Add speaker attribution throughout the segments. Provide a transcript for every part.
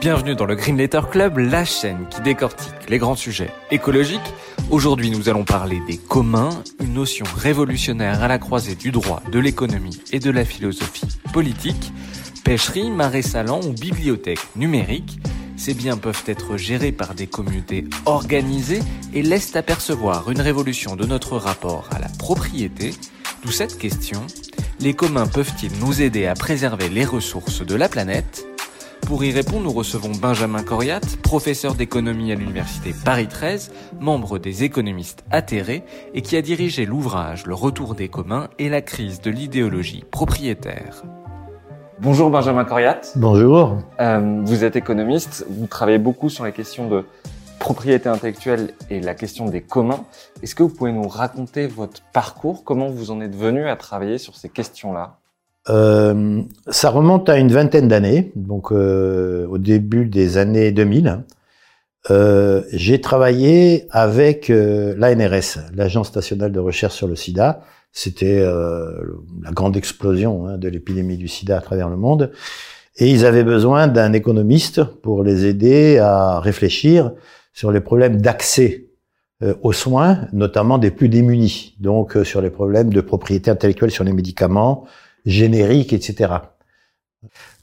Speaker 1: Bienvenue dans le Green Letter Club, la chaîne qui décortique les grands sujets écologiques. Aujourd'hui, nous allons parler des communs, une notion révolutionnaire à la croisée du droit, de l'économie et de la philosophie politique. Pêcherie, marais salants ou bibliothèque numérique, ces biens peuvent être gérés par des communautés organisées et laissent apercevoir une révolution de notre rapport à la propriété. D'où cette question, les communs peuvent-ils nous aider à préserver les ressources de la planète? Pour y répondre, nous recevons Benjamin Coriat, professeur d'économie à l'université Paris 13, membre des économistes atterrés et qui a dirigé l'ouvrage Le retour des communs et la crise de l'idéologie propriétaire. Bonjour Benjamin Coriat.
Speaker 2: Bonjour.
Speaker 1: Euh, vous êtes économiste, vous travaillez beaucoup sur les questions de propriété intellectuelle et la question des communs. Est-ce que vous pouvez nous raconter votre parcours, comment vous en êtes venu à travailler sur ces questions-là?
Speaker 2: Euh, ça remonte à une vingtaine d'années, donc euh, au début des années 2000. Euh, j'ai travaillé avec euh, l'ANRS, l'Agence nationale de recherche sur le sida. C'était euh, la grande explosion hein, de l'épidémie du sida à travers le monde. Et ils avaient besoin d'un économiste pour les aider à réfléchir sur les problèmes d'accès aux soins, notamment des plus démunis. Donc sur les problèmes de propriété intellectuelle sur les médicaments, générique, etc.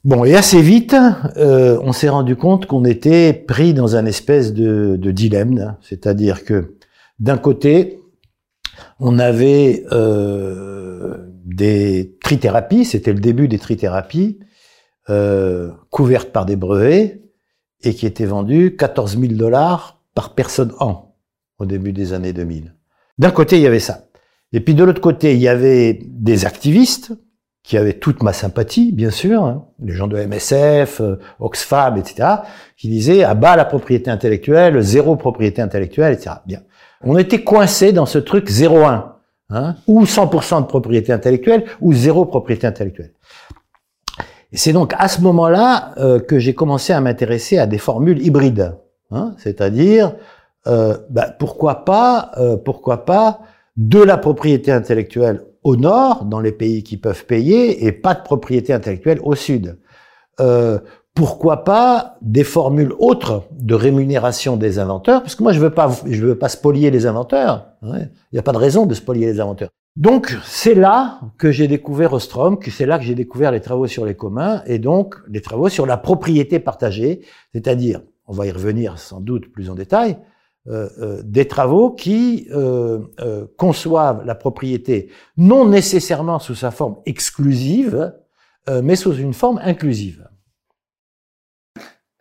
Speaker 2: Bon, et assez vite, euh, on s'est rendu compte qu'on était pris dans un espèce de, de dilemme, c'est-à-dire que d'un côté, on avait euh, des trithérapies, c'était le début des trithérapies, euh, couvertes par des brevets et qui étaient vendues 14 000 dollars par personne an au début des années 2000. D'un côté, il y avait ça. Et puis de l'autre côté, il y avait des activistes qui avaient toute ma sympathie, bien sûr, hein, les gens de MSF, euh, Oxfam, etc., qui disaient à ah bas la propriété intellectuelle, zéro propriété intellectuelle, etc. Bien. On était coincé dans ce truc 0,1, hein, ou 100% de propriété intellectuelle, ou zéro propriété intellectuelle. C'est donc à ce moment-là euh, que j'ai commencé à m'intéresser à des formules hybrides, hein, c'est-à-dire euh, bah, pourquoi pas, euh, pourquoi pas de la propriété intellectuelle au nord, dans les pays qui peuvent payer, et pas de propriété intellectuelle au sud. Euh, pourquoi pas des formules autres de rémunération des inventeurs? Parce que moi, je veux pas, je veux pas spolier les inventeurs. Il n'y a pas de raison de spolier les inventeurs. Donc, c'est là que j'ai découvert Ostrom, que c'est là que j'ai découvert les travaux sur les communs, et donc les travaux sur la propriété partagée, c'est-à-dire, on va y revenir sans doute plus en détail, euh, euh, des travaux qui euh, conçoivent la propriété non nécessairement sous sa forme exclusive, mais sous une forme inclusive.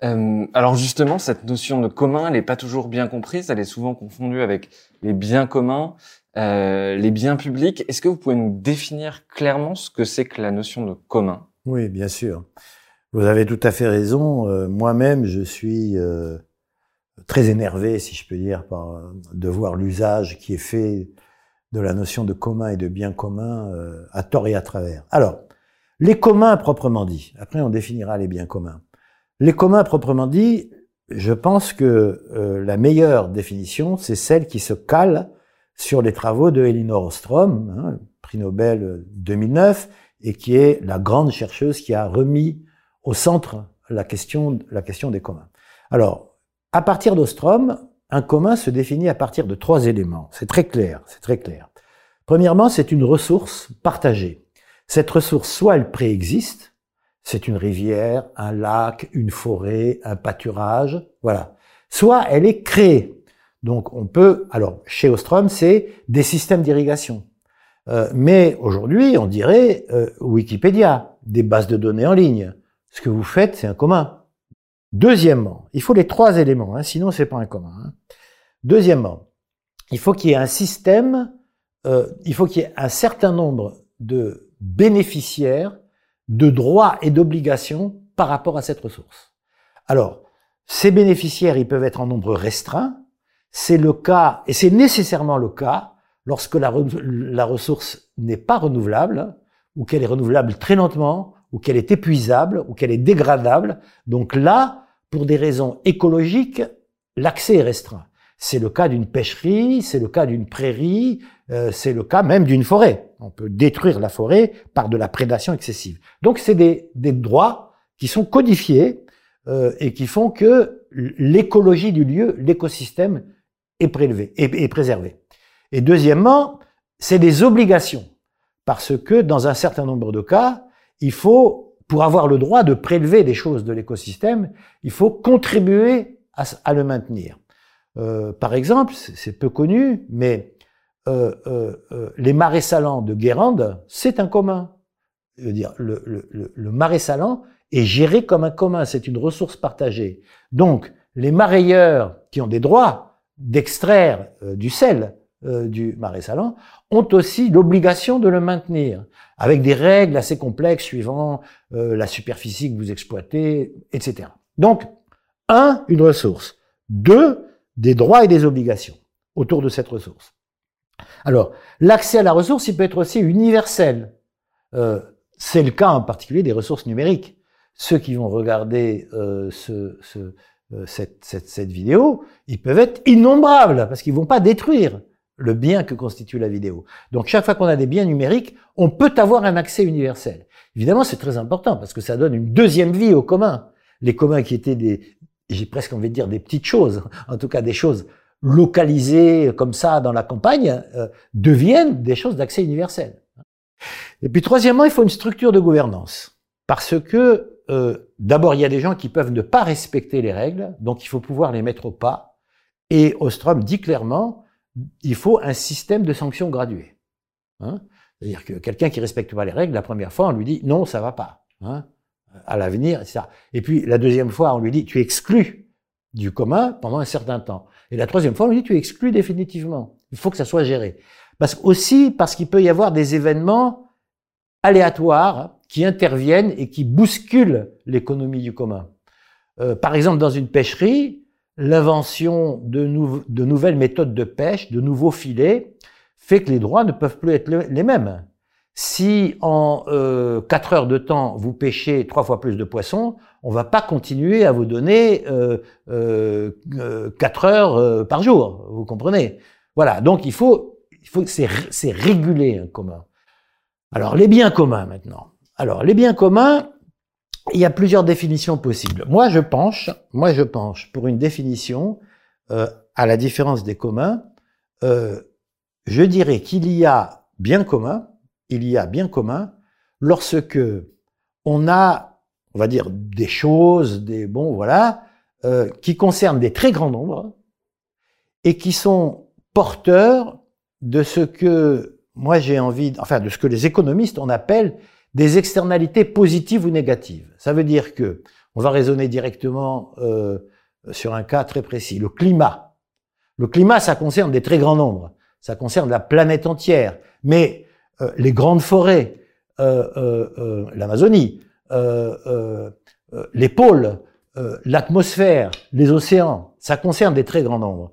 Speaker 1: alors justement, cette notion de commun, elle n'est pas toujours bien comprise, elle est souvent confondue avec les biens communs, les biens publics. Est-ce que vous pouvez nous définir clairement ce que c'est que la notion de commun?
Speaker 2: Oui, bien sûr. Vous avez tout à fait raison. Moi-même, je suis très énervé, si je peux dire, par, de voir l'usage qui est fait de la notion de commun et de bien commun euh, à tort et à travers. Alors, les communs proprement dit, après on définira les biens communs. Les communs proprement dit, je pense que euh, la meilleure définition, c'est celle qui se cale sur les travaux de Elinor Ostrom, hein, prix Nobel 2009, et qui est la grande chercheuse qui a remis au centre la question, la question des communs. Alors, à partir d'Ostrom, un commun se définit à partir de trois éléments. C'est très clair, c'est très clair. Premièrement, c'est une ressource partagée. Cette ressource, soit elle préexiste, c'est une rivière, un lac, une forêt, un pâturage, voilà. Soit elle est créée. Donc on peut, alors chez Ostrom, c'est des systèmes d'irrigation. Euh, mais aujourd'hui, on dirait euh, Wikipédia, des bases de données en ligne. Ce que vous faites, c'est un commun. Deuxièmement, il faut les trois éléments, hein, sinon c'est pas un commun. Hein. Deuxièmement, il faut qu'il y ait un système, euh, il faut qu'il y ait un certain nombre de bénéficiaires de droits et d'obligations par rapport à cette ressource. Alors, ces bénéficiaires, ils peuvent être en nombre restreint. C'est le cas, et c'est nécessairement le cas, lorsque la, la ressource n'est pas renouvelable, ou qu'elle est renouvelable très lentement, ou qu'elle est épuisable, ou qu'elle est dégradable. Donc là, pour des raisons écologiques, l'accès est restreint. C'est le cas d'une pêcherie, c'est le cas d'une prairie, euh, c'est le cas même d'une forêt. On peut détruire la forêt par de la prédation excessive. Donc c'est des, droits qui sont codifiés euh, et qui font que l'écologie du lieu, l'écosystème est prélevé, est préservé. Et deuxièmement, c'est des obligations parce que dans un certain nombre de cas, il faut, pour avoir le droit de prélever des choses de l'écosystème, il faut contribuer à, le maintenir. Euh, par exemple, c'est peu connu, mais euh, euh, euh, les marais salants de Guérande, c'est un commun. Je veux dire, le, le, le, marais salant est géré comme un commun, c'est une ressource partagée. Donc, les marailleurs qui ont des droits d'extraire euh, du sel du marais salant ont aussi l'obligation de le maintenir, avec des règles assez complexes suivant la superficie que vous exploitez, etc. Donc, un, une ressource. Deux, des droits et des obligations autour de cette ressource. Alors, l'accès à la ressource, il peut être aussi universel. Euh, c'est le cas en particulier des ressources numériques. Ceux qui vont regarder euh, ce, ce, euh, cette, cette, cette, vidéo, ils peuvent être innombrables parce qu'ils vont pas détruire le bien que constitue la vidéo. Donc chaque fois qu'on a des biens numériques, on peut avoir un accès universel. Évidemment, c'est très important parce que ça donne une deuxième vie aux communs. Les communs qui étaient des, j'ai presque envie de dire des petites choses, en tout cas des choses localisées comme ça dans la campagne, euh, deviennent des choses d'accès universel. Et puis troisièmement, il faut une structure de gouvernance. Parce que euh, d'abord, il y a des gens qui peuvent ne pas respecter les règles, donc il faut pouvoir les mettre au pas. Et Ostrom dit clairement, il faut un système de sanctions graduées. Hein C'est-à-dire que quelqu'un qui respecte pas les règles, la première fois, on lui dit non, ça va pas. Hein à l'avenir, etc. Et puis la deuxième fois, on lui dit tu es exclu du commun pendant un certain temps. Et la troisième fois, on lui dit tu es exclu définitivement. Il faut que ça soit géré. Parce aussi parce qu'il peut y avoir des événements aléatoires qui interviennent et qui bousculent l'économie du commun. Euh, par exemple, dans une pêcherie, l'invention de, nouvelles méthodes de pêche, de nouveaux filets, fait que les droits ne peuvent plus être les mêmes. Si en euh, 4 heures de temps, vous pêchez trois fois plus de poissons, on va pas continuer à vous donner euh, euh, 4 heures euh, par jour, vous comprenez? Voilà, donc il faut, il faut c'est réguler un commun. Alors les biens communs maintenant. Alors les biens communs, il y a plusieurs définitions possibles. Moi je penche, moi je penche pour une définition euh, à la différence des communs. Euh, je dirais qu'il y a bien commun il y a bien commun lorsque on a, on va dire, des choses, des bons, voilà, euh, qui concernent des très grands nombres et qui sont porteurs de ce que moi j'ai envie, enfin de ce que les économistes on appelle des externalités positives ou négatives. Ça veut dire que on va raisonner directement euh, sur un cas très précis, le climat. Le climat, ça concerne des très grands nombres, ça concerne la planète entière, mais euh, les grandes forêts, euh, euh, l'Amazonie, les pôles, l'atmosphère, les océans, ça concerne des très grands nombres.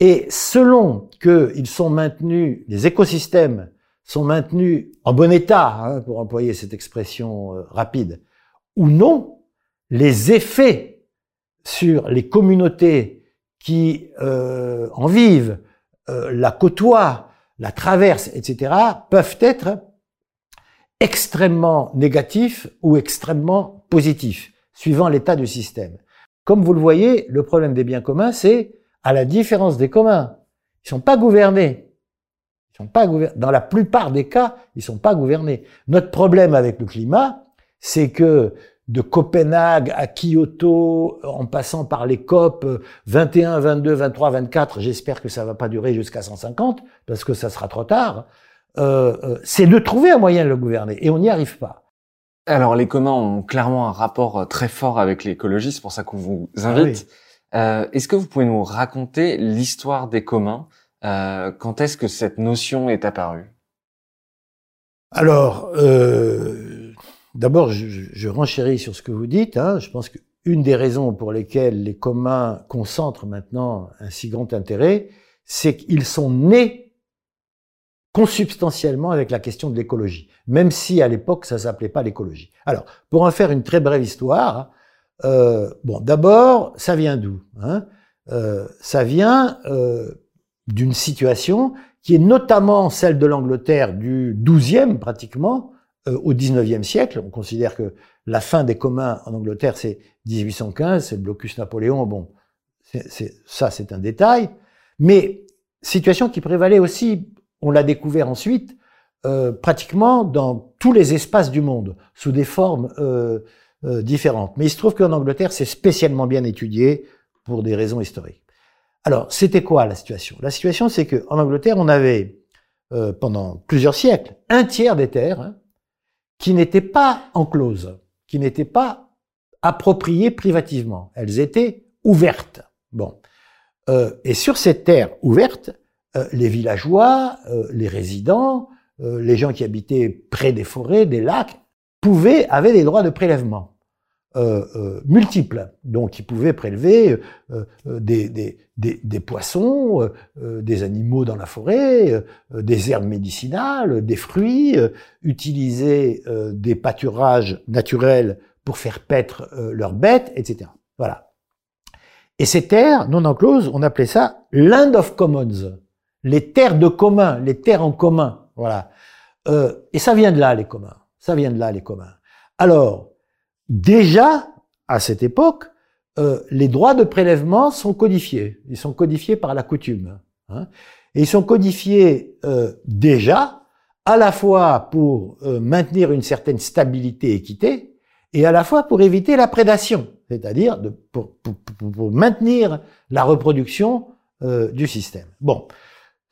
Speaker 2: Et selon qu'ils sont maintenus, les écosystèmes sont maintenus en bon état, hein, pour employer cette expression rapide, ou non, les effets sur les communautés qui en vivent, la côtoient, la traverse, etc., peuvent être extrêmement négatifs ou extrêmement positifs, suivant l'état du système. Comme vous le voyez, le problème des biens communs, c'est, à la différence des communs, ils sont pas gouvernés. Ils sont pas. Dans la plupart des cas, ils sont pas gouvernés. Notre problème avec le climat, c'est que de Copenhague à Kyoto, en passant par les COP 21, 22, 23, 24, j'espère que ça va pas durer jusqu'à 150, parce que ça sera trop tard, euh, euh, c'est de trouver un moyen de le gouverner, et on n'y arrive pas.
Speaker 1: Alors les communs ont clairement un rapport euh, très fort avec l'écologie, c'est pour ça qu'on vous invite. Ah euh, Est-ce que vous pouvez nous raconter l'histoire des communs euh, Quand est-ce que cette notion est apparue?
Speaker 2: Alors, euh, d'abord, je, je, renchéris sur ce que vous dites. Hein. Je pense qu'une des raisons pour lesquelles les communs concentrent maintenant un si grand intérêt, c'est qu'ils sont nés consubstantiellement avec la question de l'écologie, même si à l'époque ça s'appelait pas l'écologie. Alors, pour en faire une très brève histoire, euh, bon, d'abord, ça vient d'où hein? Ça vient d'une situation qui est notamment celle de l'Angleterre du 12e pratiquement euh, au 19e siècle. On considère que la fin des communs en Angleterre c'est 1815, c'est le blocus Napoléon. Bon, ça c'est un détail, mais situation qui prévalait aussi on l'a découvert ensuite, euh, pratiquement dans tous les espaces du monde, sous des formes euh, différentes. Mais il se trouve qu'en Angleterre, c'est spécialement bien étudié pour des raisons historiques. Alors, c'était quoi la situation? La situation, c'est qu'en Angleterre, on avait, pendant plusieurs siècles, un tiers des terres hein, qui n'étaient pas encloses, qui n'étaient pas appropriées privativement. Elles étaient ouvertes. Bon. et sur ces terres ouvertes, euh, les villageois, euh, les résidents, euh, les gens qui habitaient près des forêts, des lacs, pouvaient, avaient des droits de prélèvement. Multiples. Donc, ils pouvaient prélever des, des, des, des, poissons, des animaux dans la forêt, des herbes médicinales, des fruits, utiliser des pâturages naturels pour faire paître leurs bêtes, etc. Voilà. Et ces terres non encloses, on appelait ça Land of Commons les terres de commun, les terres en commun, voilà. Euh, et ça vient de là, les communs. Ça vient de là, les communs. Alors, déjà, à cette époque, euh, les droits de prélèvement sont codifiés. Ils sont codifiés par la coutume. Hein. Et ils sont codifiés euh, déjà, à la fois pour euh, maintenir une certaine stabilité et équité, et à la fois pour éviter la prédation, c'est-à-dire pour, pour, pour, maintenir la reproduction euh, du système. Bon,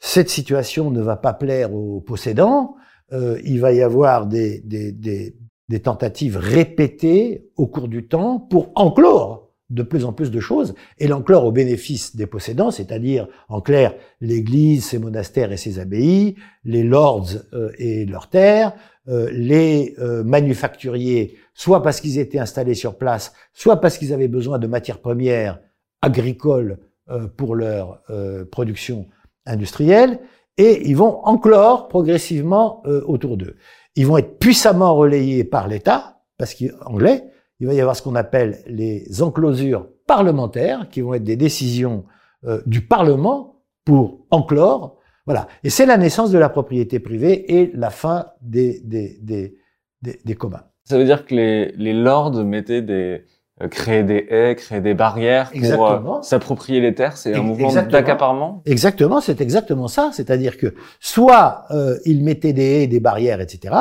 Speaker 2: cette situation ne va pas plaire aux possédants. Euh, il va y avoir des, des, des, des, tentatives répétées au cours du temps pour enclore de plus en plus de choses et l'enclore au bénéfice des possédants, c'est-à-dire en clair l'Église, ses monastères et ses abbayes, les lords euh, et leurs terres, euh, les euh, manufacturiers, soit parce qu'ils étaient installés sur place, soit parce qu'ils avaient besoin de matières premières agricoles pour leur production industriels, et ils vont enclore progressivement autour d'eux. Ils vont être puissamment relayés par l'État, parce qu'anglais, il va y avoir ce qu'on appelle les enclosures parlementaires, qui vont être des décisions euh, du Parlement pour enclore. Voilà. Et c'est la naissance de la propriété privée et la fin des, des, des, des, des communs.
Speaker 1: Ça veut dire que les, lords mettaient des, créer des haies, créer des barrières pour euh, s'approprier les terres. C'est un mouvement d'accaparement?
Speaker 2: Exactement, c'est exactement ça. C'est-à-dire que soit euh, ils mettaient des haies, des barrières, etc.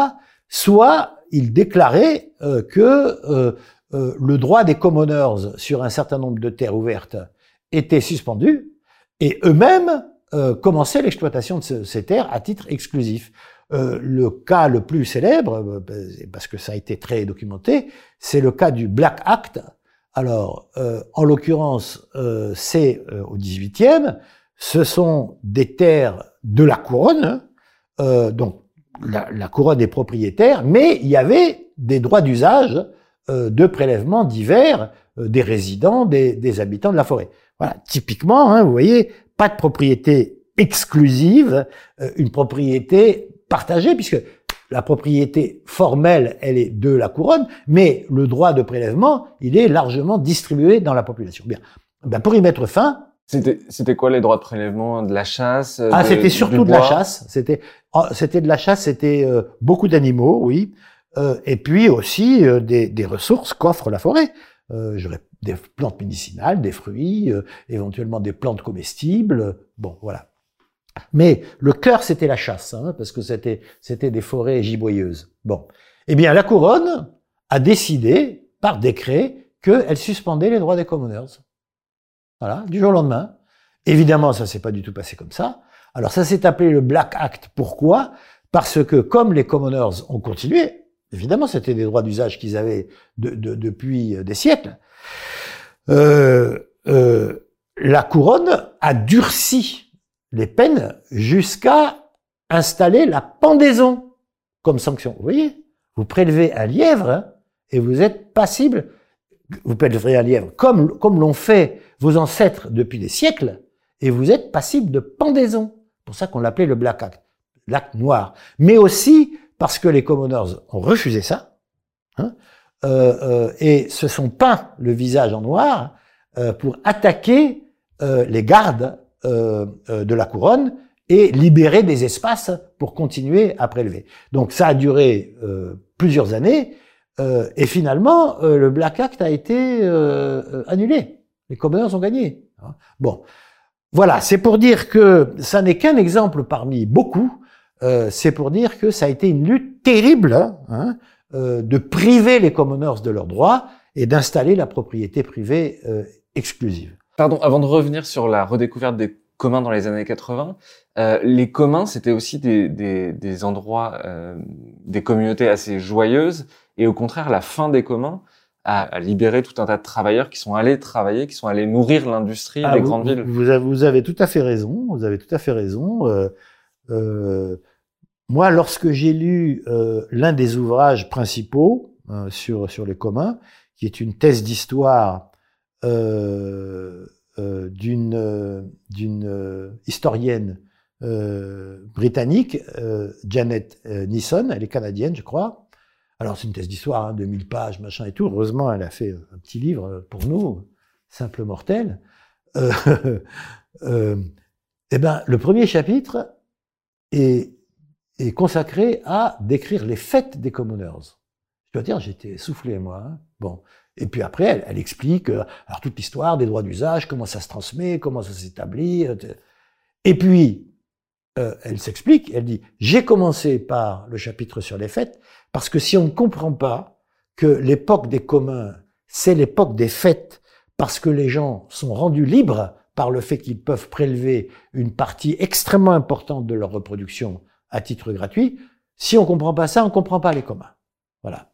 Speaker 2: Soit ils déclaraient que le droit des commoners sur un certain nombre de terres ouvertes était suspendu et eux-mêmes commençaient l'exploitation de ces terres à titre exclusif. Le cas le plus célèbre, parce que ça a été très documenté, c'est le cas du Black Act. Alors, euh, en l'occurrence, euh, c'est euh, au 18e, ce sont des terres de la couronne, donc la, couronne est propriétaire, mais il y avait des droits d'usage de prélèvement divers des résidents, des, des, habitants de la forêt. Voilà, typiquement, hein, vous voyez, pas de propriété exclusive, une propriété partagée, puisque la propriété formelle, elle est de la couronne, mais le droit de prélèvement, il est largement distribué dans la population. Bien. Ben pour y mettre fin.
Speaker 1: C'était, c'était quoi les droits de prélèvement De la chasse
Speaker 2: Ah, c'était surtout de la chasse. C'était, oh, c'était de la chasse, c'était euh, beaucoup d'animaux, oui. Euh, et puis aussi euh, des, des, ressources qu'offre la forêt. j'aurais des plantes médicinales, des fruits, éventuellement des plantes comestibles. Bon, voilà. Mais le cœur, c'était la chasse, hein, parce que c'était, c'était des forêts giboyeuses. Bon. Eh bien, la couronne a décidé, par décret, qu'elle suspendait les droits des commoners. Voilà, du jour au lendemain. Évidemment, ça s'est pas du tout passé comme ça. Alors, ça s'est appelé le Black Act. Pourquoi? Parce que comme les commoners ont continué, évidemment, c'était des droits d'usage qu'ils avaient depuis des siècles, euh, euh, la couronne a durci les peines jusqu'à installer la pendaison comme sanction. Vous voyez Vous prélevez un lièvre hein, et vous êtes passible. Vous prélevez un lièvre comme, comme l'ont fait vos ancêtres depuis des siècles et vous êtes passible de pendaison. C'est pour ça qu'on l'appelait le Black Act, l'acte noir. Mais aussi parce que les commoners ont refusé ça hein, euh, euh, et se sont peints le visage en noir euh, pour attaquer les gardes de la couronne et libérer des espaces pour continuer à prélever. Donc ça a duré euh, plusieurs années et finalement le Black Act a été annulé. Les commoners ont gagné. Hein. Bon, voilà, c'est pour dire que ça n'est qu'un exemple parmi beaucoup. c'est pour dire que ça a été une lutte terrible hein, de priver les commoners de leurs droits et d'installer la propriété privée exclusive.
Speaker 1: Pardon, avant de revenir sur la redécouverte des communs dans les années 80, euh, les communs, c'était aussi des, des, des endroits, euh, des communautés assez joyeuses, et au contraire, la fin des communs a, a, libéré tout un tas de travailleurs qui sont allés travailler, qui sont allés nourrir l'industrie
Speaker 2: ah,
Speaker 1: des grandes villes.
Speaker 2: Vous avez, vous avez, tout à fait raison, vous avez tout à fait raison. Euh, euh moi, lorsque j'ai lu euh, l'un des ouvrages principaux euh, sur, sur les communs, qui est une thèse d'histoire d'une euh, d'une historienne britannique, Janet Nisson, elle est canadienne, je crois. Alors c'est une thèse d'histoire, hein, 2000 pages, machin et tout. Heureusement, elle a fait un petit livre pour nous, simple mortel. Euh, euh, eh ben, le premier chapitre est, est, consacré à décrire les fêtes des commoners. Je dois dire, j'étais soufflé moi. Hein. Bon, et puis après, elle, elle explique euh, alors toute l'histoire des droits d'usage, comment ça se transmet, comment ça s'établit. Euh, et puis, euh, elle s'explique, elle dit, j'ai commencé par le chapitre sur les fêtes, parce que si on ne comprend pas que l'époque des communs, c'est l'époque des fêtes, parce que les gens sont rendus libres par le fait qu'ils peuvent prélever une partie extrêmement importante de leur reproduction à titre gratuit, si on ne comprend pas ça, on ne comprend pas les communs. Voilà.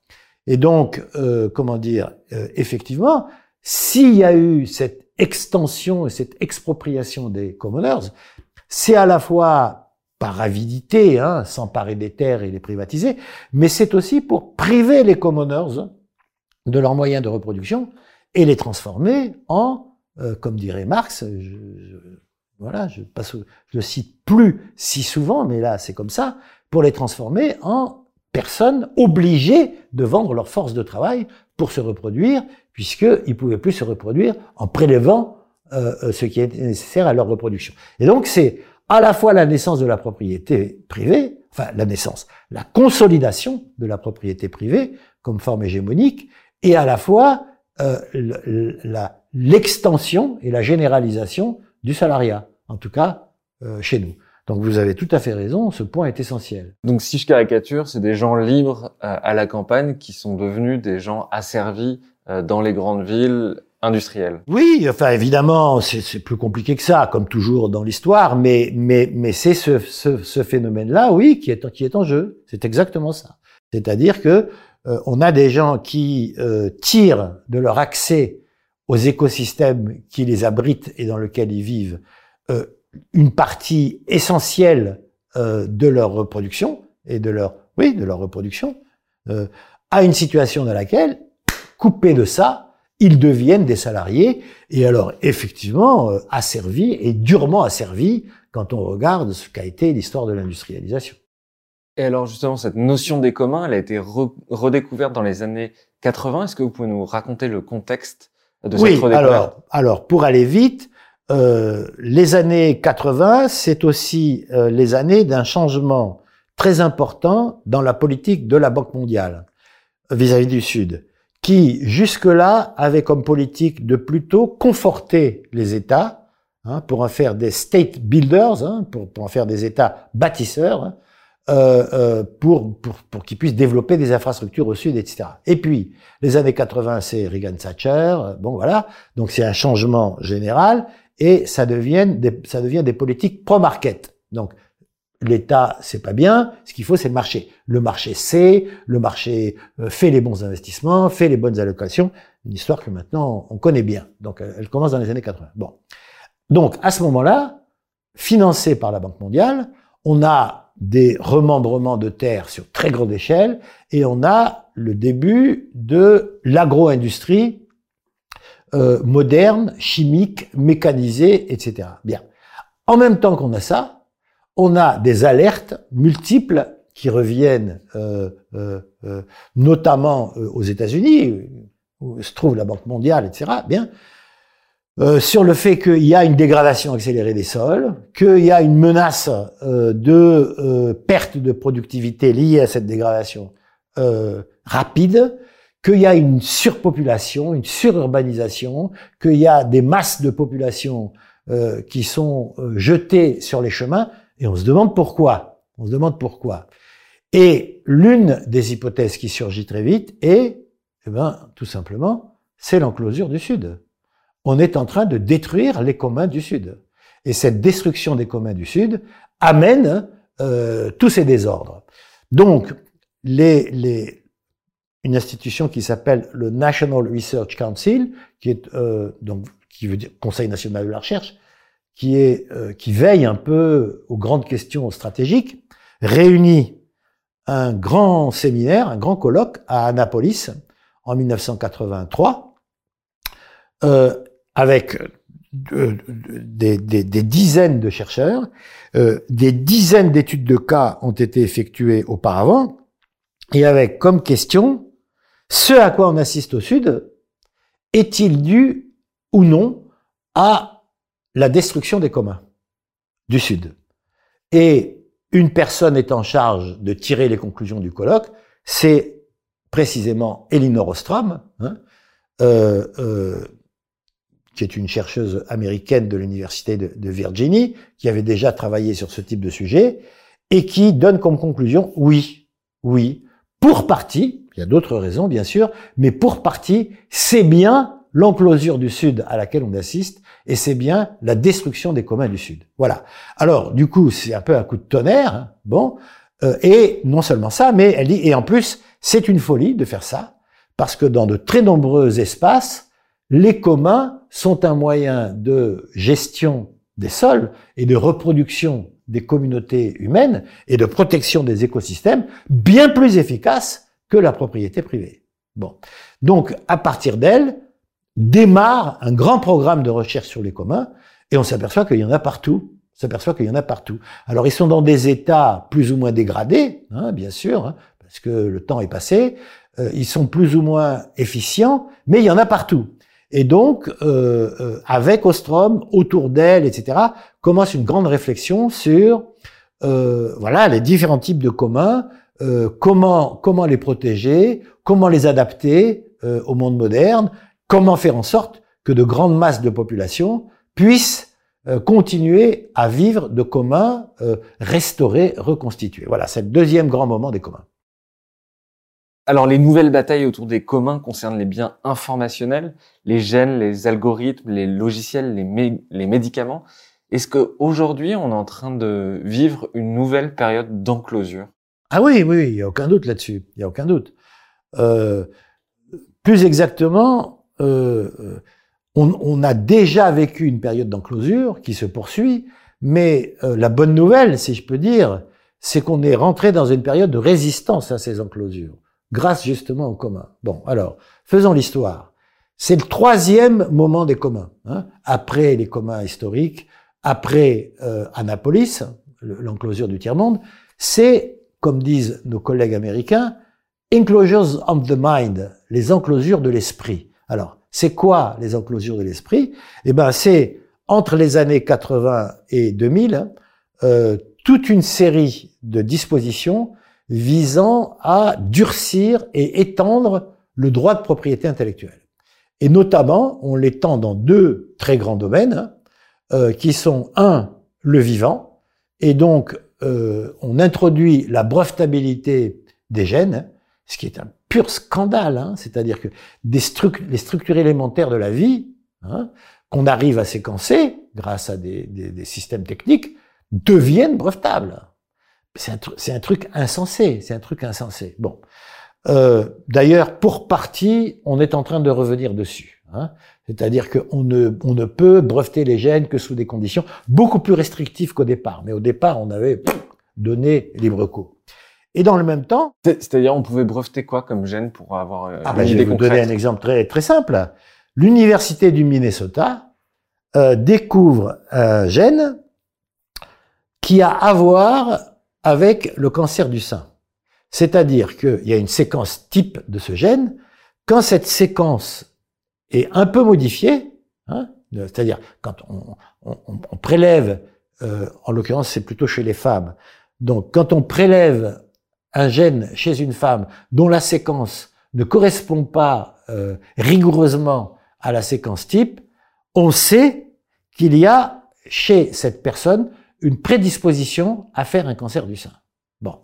Speaker 2: Et donc, euh, comment dire, euh, effectivement, s'il y a eu cette extension et cette expropriation des commoners, c'est à la fois par avidité, hein, s'emparer des terres et les privatiser, mais c'est aussi pour priver les commoners de leurs moyens de reproduction et les transformer en, euh, comme dirait Marx, je, je, voilà, je, passe, je le cite plus si souvent, mais là c'est comme ça, pour les transformer en personnes obligées de vendre leur force de travail pour se reproduire, puisqu'ils ne pouvaient plus se reproduire en prélevant euh, euh, ce qui est nécessaire à leur reproduction. Et donc c'est à la fois la naissance de la propriété privée, enfin la naissance, la consolidation de la propriété privée comme forme hégémonique, et à la fois euh, l'extension et la généralisation du salariat, en tout cas chez nous. Donc vous avez tout à fait raison, ce point est essentiel.
Speaker 1: Donc si je caricature, c'est des gens libres euh, à la campagne qui sont devenus des gens asservis euh, dans les grandes villes industrielles.
Speaker 2: Oui, enfin évidemment, c'est plus compliqué que ça, comme toujours dans l'histoire, mais mais mais c'est ce, ce, ce phénomène-là, oui, qui est qui est en jeu. C'est exactement ça. C'est-à-dire que euh, on a des gens qui tirent de leur accès aux écosystèmes qui les abritent et dans lesquels ils vivent une partie essentielle euh, de leur reproduction et de leur oui de leur reproduction euh, à une situation dans laquelle coupés de ça ils deviennent des salariés et alors effectivement euh, asservis et durement asservis quand on regarde ce qu'a été l'histoire de l'industrialisation.
Speaker 1: Et alors justement cette notion des communs elle a été redécouverte dans les années 80 est-ce que vous pouvez nous raconter le contexte de cette redécouverte?
Speaker 2: alors alors pour aller vite euh, les années 80, c'est aussi euh, les années d'un changement très important dans la politique de la Banque mondiale vis-à-vis du Sud, qui jusque-là avait comme politique de plutôt conforter les États hein, pour en faire des state builders, hein, pour, pour, en faire des États bâtisseurs, hein, euh, euh, pour, pour, pour qu'ils puissent développer des infrastructures au Sud, etc. Et puis, les années 80, c'est Reagan-Thatcher, bon voilà, donc c'est un changement général, et ça devient des, ça devient des politiques pro-market. Donc, l'État, c'est pas bien. Ce qu'il faut, c'est le marché. Le marché sait, le marché euh, fait les bons investissements, fait les bonnes allocations. Une histoire que maintenant on connaît bien. Donc, elle commence dans les années 80. Bon. Donc, à ce moment-là, financé par la Banque mondiale, on a des remembrements de terre sur très grande échelle et on a le début de l'agro-industrie euh, moderne, chimique, mécanisée, etc. Bien. En même temps qu'on a ça, on a des alertes multiples qui reviennent euh, euh, euh notamment euh, aux États-Unis, où se trouve la Banque mondiale, etc. Bien, euh, sur le fait qu'il y a une dégradation accélérée des sols, qu'il y a une menace euh, de euh, perte de productivité liée à cette dégradation rapide, qu'il y a une surpopulation, une sururbanisation, qu'il y a des masses de population qui sont jetées sur les chemins, et on se demande pourquoi. On se demande pourquoi. Et l'une des hypothèses qui surgit très vite est, eh ben, tout simplement, c'est l'enclosure du Sud on est en train de détruire les communs du Sud. Et cette destruction des communs du Sud amène euh, tous ces désordres. Donc, les, une institution qui s'appelle le National Research Council, qui est euh, donc qui veut dire Conseil national de la recherche, qui est euh, qui veille un peu aux grandes questions stratégiques, réunit un grand séminaire, un grand colloque à Annapolis en 1983, euh, avec euh, des, dizaines de chercheurs, euh, des dizaines d'études de cas ont été effectuées auparavant, et avec comme question, ce à quoi on assiste au Sud est-il dû ou non à la destruction des communs du Sud? Et une personne est en charge de tirer les conclusions du colloque, c'est précisément Elinor Ostrom, hein, euh, euh, qui est une chercheuse américaine de l'université de, Virginie, qui avait déjà travaillé sur ce type de sujet, et qui donne comme conclusion, oui, oui, pour partie, il y a d'autres raisons bien sûr, mais pour partie, c'est bien l'enclosure du Sud à laquelle on assiste, et c'est bien la destruction des communs du Sud. Voilà. Alors, du coup, c'est un peu un coup de tonnerre, hein, bon, euh, et non seulement ça, mais elle dit, et en plus, c'est une folie de faire ça, parce que dans de très nombreux espaces, les communs sont un moyen de gestion des sols et de reproduction des communautés humaines et de protection des écosystèmes bien plus efficace que la propriété privée. Bon. Donc, à partir d'elle, démarre un grand programme de recherche sur les communs et on s'aperçoit qu'il y en a partout. On s'aperçoit qu'il y en a partout. Alors, ils sont dans des états plus ou moins dégradés, hein, bien sûr, hein, parce que le temps est passé. Euh, ils sont plus ou moins efficients, mais il y en a partout. Et donc, euh, euh, avec Ostrom, autour d'elle, etc., commence une grande réflexion sur euh, voilà les différents types de communs, euh, comment comment les protéger, comment les adapter euh, au monde moderne, comment faire en sorte que de grandes masses de population puissent euh, continuer à vivre de communs restaurés, reconstitués. Voilà, c'est le deuxième grand moment des communs.
Speaker 1: Alors, les nouvelles batailles autour des communs concernent les biens informationnels, les gènes, les algorithmes, les logiciels, les, les médicaments. Est-ce qu'aujourd'hui, on est en train de vivre une nouvelle période d'enclosure?
Speaker 2: Ah oui, oui, il n'y a aucun doute là-dessus. Il n'y a aucun doute. Euh, plus exactement, euh, on, on, a déjà vécu une période d'enclosure qui se poursuit, mais euh, la bonne nouvelle, si je peux dire, c'est qu'on est rentré dans une période de résistance à ces enclosures grâce justement au commun. Bon, alors, faisons l'histoire. C'est le troisième moment des communs, hein, après les communs historiques, après euh, Annapolis, l'enclosure du tiers-monde, c'est, comme disent nos collègues américains, enclosures of the mind, les enclosures de l'esprit. Alors, c'est quoi les enclosures de l'esprit? Eh ben, c'est entre les années 80 et 2000, euh, toute une série de dispositions visant à durcir et étendre le droit de propriété intellectuelle. Et notamment, on l'étend dans deux très grands domaines, euh, qui sont, un, le vivant, et donc euh, on introduit la brevetabilité des gènes, ce qui est un pur scandale, hein, c'est-à-dire que des les structures élémentaires de la vie, hein, qu'on arrive à séquencer grâce à des, des, des systèmes techniques, deviennent brevetables. C'est un, truc insensé, c'est un truc insensé. Bon. Euh, D'ailleurs, pour partie, on est en train de revenir dessus. Hein. C'est-à-dire qu'on ne, on ne peut breveter les gènes que sous des conditions beaucoup plus restrictives qu'au départ. Mais au départ, on avait donné libre cours. Et dans le même temps,
Speaker 1: c'est-à-dire on pouvait breveter quoi comme gène pour avoir euh,
Speaker 2: ah ben, je vais vous donner un exemple très très simple. L'université du Minnesota euh, découvre un gène qui a à voir avec le cancer du sein. C'est-à-dire qu'il y a une séquence type de ce gène. Quand cette séquence est un peu modifiée, hein, c'est-à-dire quand on prélève, euh, en l'occurrence c'est plutôt chez les femmes, donc quand on prélève un gène chez une femme dont la séquence ne correspond pas euh, rigoureusement à la séquence type, on sait qu'il y a chez cette personne une prédisposition à faire un cancer du sein. Bon.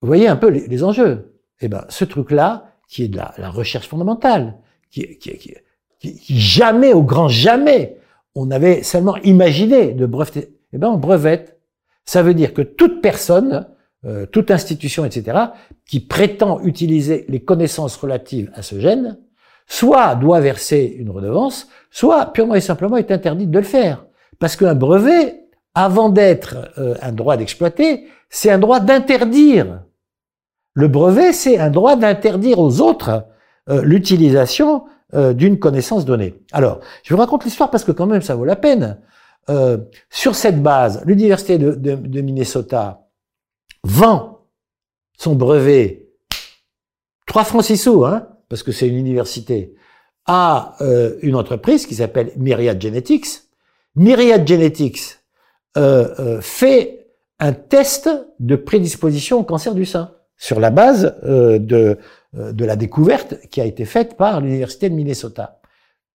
Speaker 2: Vous voyez un peu les, enjeux. Eh ben, ce truc-là, qui est de la, recherche fondamentale, qui, jamais, au grand jamais, on avait seulement imaginé de breveter. Eh ben, on brevette. Ça veut dire que toute personne, euh, toute institution, etc., qui prétend utiliser les connaissances relatives à ce gène, soit doit verser une redevance, soit purement et simplement est interdite de le faire. Parce qu'un brevet, avant d'être euh, un droit d'exploiter, c'est un droit d'interdire. Le brevet, c'est un droit d'interdire aux autres euh, l'utilisation euh, d'une connaissance donnée. Alors, je vous raconte l'histoire parce que quand même, ça vaut la peine. sur cette base, l'université de, Minnesota vend son brevet 3 francs 6 sous, hein, parce que c'est une université, à une entreprise qui s'appelle Myriad Genetics. Myriad Genetics euh, euh, fait un test de prédisposition au cancer du sein sur la base euh, de, de la découverte qui a été faite par l'université de Minnesota.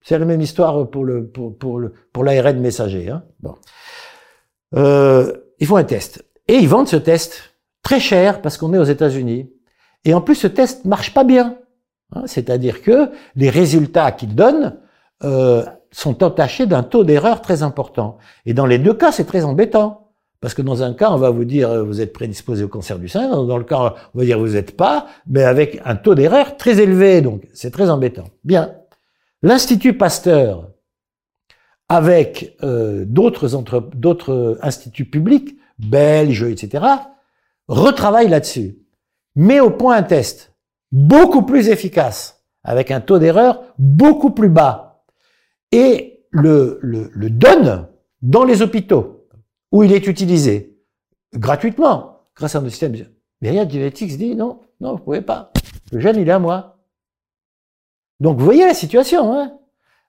Speaker 2: C'est la même histoire pour le pour, pour le pour l'ARN messager. Hein. Bon. Euh, ils font un test et ils vendent ce test très cher parce qu'on est aux États-Unis. Et en plus, ce test marche pas bien. Hein. C'est-à-dire que les résultats qu'ils donnent euh, sont entachés d'un taux d'erreur très important. Et dans les deux cas, c'est très embêtant. Parce que dans un cas, on va vous dire euh, vous êtes prédisposé au cancer du sein. Dans le cas, on va dire vous n'êtes pas, mais avec un taux d'erreur très élevé. Donc, c'est très embêtant. Bien. L'Institut Pasteur, avec euh, d'autres instituts publics, belges, etc., retravaille là-dessus. Met au point un test beaucoup plus efficace, avec un taux d'erreur beaucoup plus bas et le, le, le donne dans les hôpitaux où il est utilisé gratuitement grâce à un système. Myriad Genetics dit non, non, vous pouvez pas. Le gène, il est à moi. Donc vous voyez la situation. Hein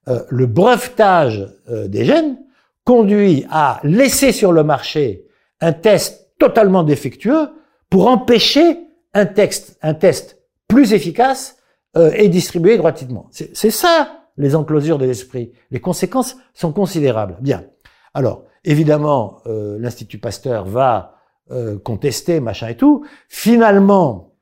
Speaker 2: euh, le brevetage euh, des gènes conduit à laisser sur le marché un test totalement défectueux pour empêcher un, texte, un test plus efficace euh, et distribué gratuitement. C'est ça les enclosures de l'esprit. Les conséquences sont considérables. Bien. Alors, évidemment, euh, l'Institut Pasteur va euh, contester, machin et tout. Finalement,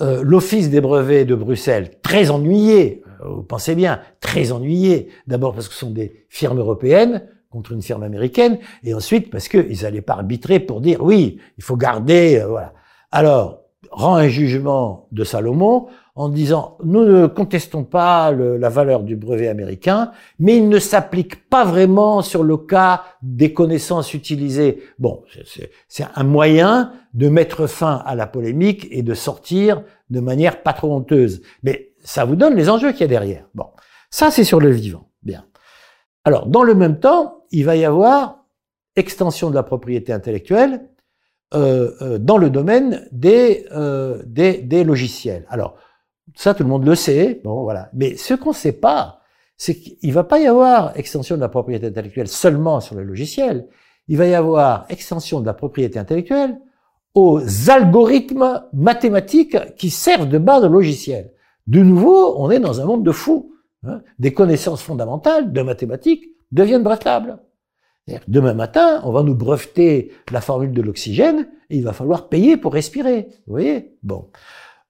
Speaker 2: euh, l'Office des brevets de Bruxelles, très ennuyé, vous pensez bien, très ennuyé, d'abord parce que ce sont des firmes européennes contre une firme américaine, et ensuite parce qu'ils n'allaient pas arbitrer pour dire oui, il faut garder, voilà. Alors, rend un jugement de Salomon en disant nous ne contestons pas la valeur du brevet américain, mais il ne s'applique pas vraiment sur le cas des connaissances utilisées. Bon, c'est un moyen de mettre fin à la polémique et de sortir de manière pas trop honteuse. Mais ça vous donne les enjeux qu'il y a derrière. Bon, ça c'est sur le vivant. Bien. Alors, dans le même temps, il va y avoir extension de la propriété intellectuelle euh, euh, dans le domaine des, euh, des, des logiciels. Alors, ça, tout le monde le sait. Bon, voilà. Mais ce qu'on ne sait pas, c'est qu'il va pas y avoir extension de la propriété intellectuelle seulement sur le logiciel. Il va y avoir extension de la propriété intellectuelle aux algorithmes mathématiques qui servent de base au logiciel. De nouveau, on est dans un monde de fous. Hein. Des connaissances fondamentales de mathématiques deviennent brevetables. Demain matin, on va nous breveter la formule de l'oxygène et il va falloir payer pour respirer. Vous voyez? Bon.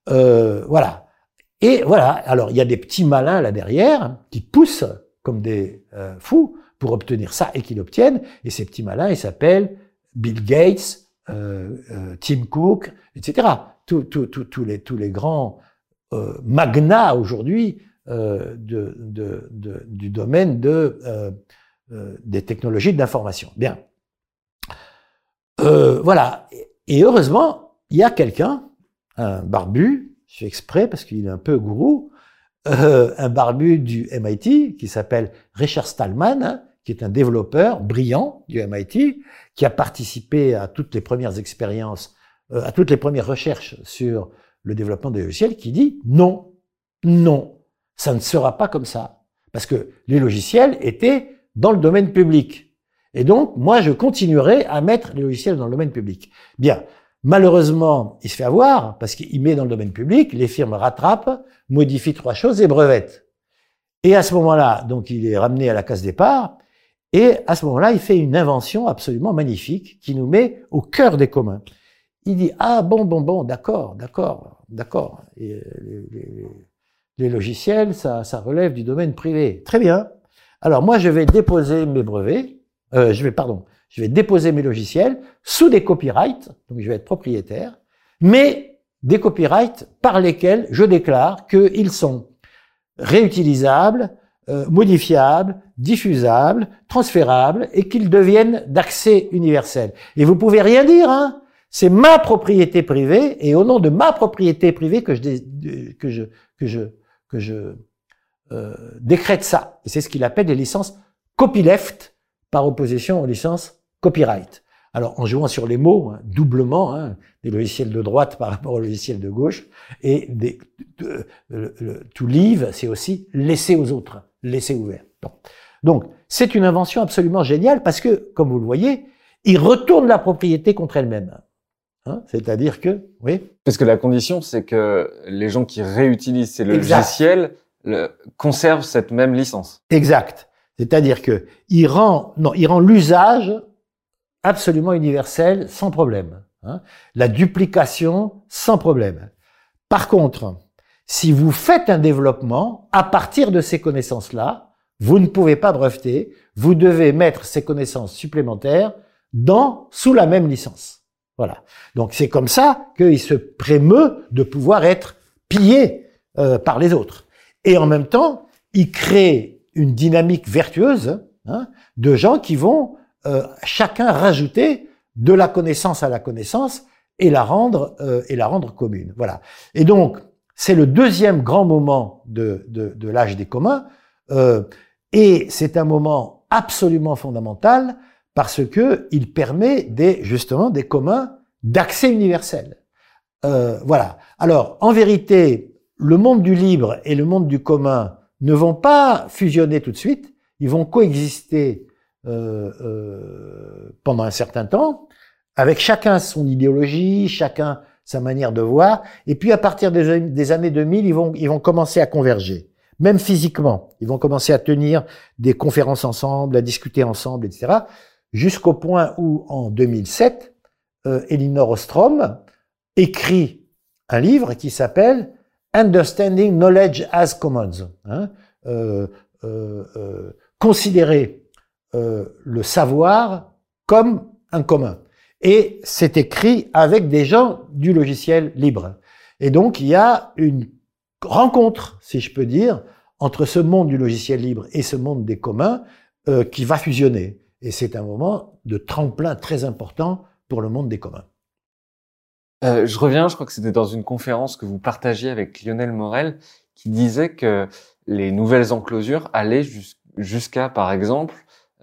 Speaker 2: Euh, voilà. Et voilà, alors il y a des petits malins là derrière qui poussent comme des euh, fous pour obtenir ça et qui l'obtiennent. Et ces petits malins, ils s'appellent Bill Gates, euh, euh, Tim Cook, etc. Tous les, tous les grands magnats aujourd'hui de, de, de, du domaine de, des technologies de l'information. Bien. Euh, voilà. Et heureusement, il y a quelqu'un, un barbu, je fais exprès parce qu'il est un peu gourou, euh, un barbu du MIT qui s'appelle Richard Stallman, hein, qui est un développeur brillant du MIT, qui a participé à toutes les premières expériences, euh, à toutes les premières recherches sur le développement des logiciels, qui dit non, non, ça ne sera pas comme ça. Parce que les logiciels étaient dans le domaine public. Et donc, moi, je continuerai à mettre les logiciels dans le domaine public. Bien. Malheureusement, il se fait avoir parce qu'il met dans le domaine public, les firmes rattrapent, modifient trois choses et brevettent. Et à ce moment-là, donc, il est ramené à la case départ. Et à ce moment-là, il fait une invention absolument magnifique qui nous met au cœur des communs. Il dit, ah bon, bon, bon, d'accord, d'accord, d'accord. Les, les, les, logiciels, ça, ça relève du domaine privé. Très bien. Alors moi, je vais déposer mes brevets, euh, je vais, pardon, je vais déposer mes logiciels sous des copyrights, donc je vais être propriétaire, mais des copyrights par lesquels je déclare qu'ils sont réutilisables, euh, modifiables, diffusables, transférables et qu'ils deviennent d'accès universel. Et vous pouvez rien dire, hein c'est ma propriété privée et au nom de ma propriété privée que je que je que je que je euh, décrète ça. Et c'est ce qu'il appelle des licences copyleft par opposition aux licences copyright. Alors, en jouant sur les mots, hein, doublement, hein, des logiciels de droite par rapport aux logiciels de gauche, et des, to leave, c'est aussi laisser aux autres, laisser ouvert. Donc, c'est une invention absolument géniale parce que, comme vous le voyez, il retourne la propriété contre elle-même. Hein, C'est-à-dire que, oui.
Speaker 1: Parce que la condition, c'est que les gens qui réutilisent ces logiciels conserve cette même licence.
Speaker 2: Exact. C'est-à-dire que il rend, non, il rend l'usage absolument universel sans problème. Hein. La duplication sans problème. Par contre, si vous faites un développement à partir de ces connaissances-là, vous ne pouvez pas breveter. Vous devez mettre ces connaissances supplémentaires dans sous la même licence. Voilà. Donc c'est comme ça qu'il se prémeut de pouvoir être pillé euh, par les autres. Et en même temps, il crée une dynamique vertueuse hein, de gens qui vont euh, chacun rajouter de la connaissance à la connaissance et la rendre euh, et la rendre commune. Voilà. Et donc c'est le deuxième grand moment de, de, de l'âge des communs euh, et c'est un moment absolument fondamental parce que il permet des justement des communs d'accès universel. Euh, voilà. Alors en vérité, le monde du libre et le monde du commun ne vont pas fusionner tout de suite, ils vont coexister pendant un certain temps, avec chacun son idéologie, chacun sa manière de voir, et puis à partir des, années 2000, ils vont, ils vont commencer à converger, même physiquement. Ils vont commencer à tenir des conférences ensemble, à discuter ensemble, etc., jusqu'au point où, en 2007, euh, Elinor Ostrom écrit un livre qui s'appelle Understanding Knowledge as Commons. Hein, euh, euh, euh considérer euh, le savoir comme un commun. Et c'est écrit avec des gens du logiciel libre. Et donc il y a une rencontre, si je peux dire, entre ce monde du logiciel libre et ce monde des communs euh, qui va fusionner. Et c'est un moment de tremplin très important pour le monde des communs.
Speaker 1: Euh, je reviens, je crois que c'était dans une conférence que vous partagiez avec Lionel Morel, qui disait que les nouvelles enclosures allaient jusqu'à, par exemple,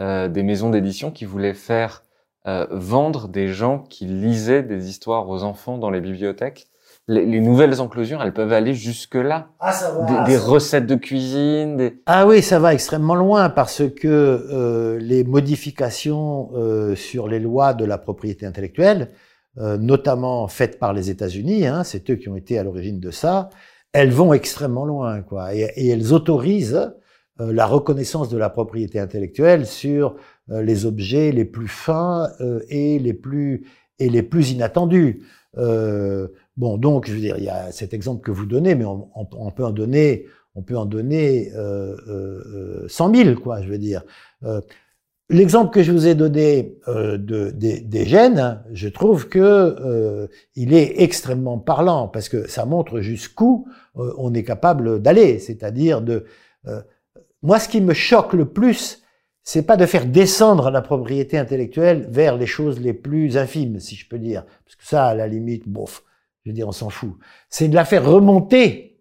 Speaker 1: euh, des maisons d'édition qui voulaient faire euh, vendre des gens qui lisaient des histoires aux enfants dans les bibliothèques. Les, nouvelles enclosures, elles peuvent aller jusque-là.
Speaker 2: Ah, ça va,
Speaker 1: des, recettes de cuisine. Des...
Speaker 2: Ah oui, ça va extrêmement loin parce que euh, les modifications euh, sur les lois de la propriété intellectuelle euh, notamment faites par les États-Unis, hein, c'est eux qui ont été à l'origine de ça, elles vont extrêmement loin, quoi, et, elles autorisent euh, la reconnaissance de la propriété intellectuelle sur euh, les objets les plus fins et les plus et les plus inattendus. bon, donc, je veux dire, il y a cet exemple que vous donnez, mais on, on, peut en donner, on peut en donner euh, 100 000, quoi, je veux dire. L'exemple que je vous ai donné euh, de, des, gènes, je trouve que euh, il est extrêmement parlant parce que ça montre jusqu'où euh, on est capable d'aller, c'est-à-dire de. Moi, ce qui me choque le plus, c'est pas de faire descendre la propriété intellectuelle vers les choses les plus infimes, si je peux dire. Parce que ça, à la limite, bof, je veux dire, on s'en fout. C'est de la faire remonter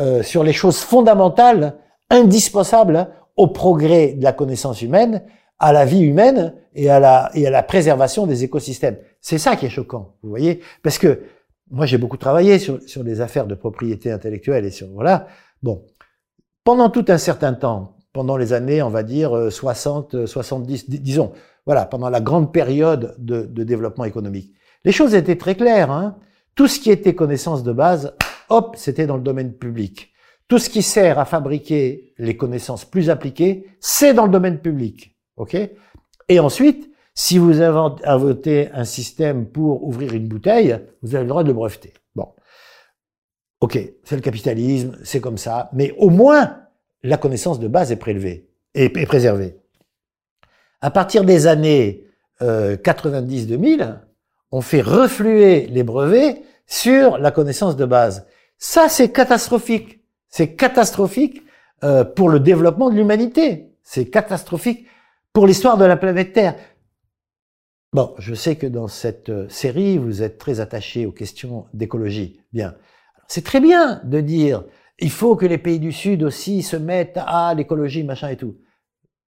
Speaker 2: euh, sur les choses fondamentales, indispensables au progrès de la connaissance humaine, à la vie humaine et à la, et à la préservation des écosystèmes. C'est ça qui est choquant, vous voyez Parce que moi, j'ai beaucoup travaillé sur, sur les affaires de propriété intellectuelle et sur, voilà. Bon. Pendant tout un certain temps, pendant les années, on va dire, 60, 70, euh, disons, voilà, pendant la grande période de, de développement économique, les choses étaient très claires. Hein tout ce qui était connaissance de base, hop, c'était dans le domaine public. Tout ce qui sert à fabriquer les connaissances plus appliquées, c'est dans le domaine public. OK? Et ensuite, si vous inventez un système pour ouvrir une bouteille, vous avez le droit de le breveter. OK, c'est le capitalisme, c'est comme ça, mais au moins, la connaissance de base est prélevée et, préservée. À partir des années 90-2000, euh, on fait refluer les brevets sur la connaissance de base. Ça, c'est catastrophique. C'est catastrophique euh, pour le développement de l'humanité. C'est catastrophique pour l'histoire de la planète Terre. Bon, je sais que dans cette euh, série, vous êtes très attaché aux questions d'écologie. Bien. C'est très bien de dire, il faut que les pays du Sud aussi se mettent à l'écologie, machin et tout.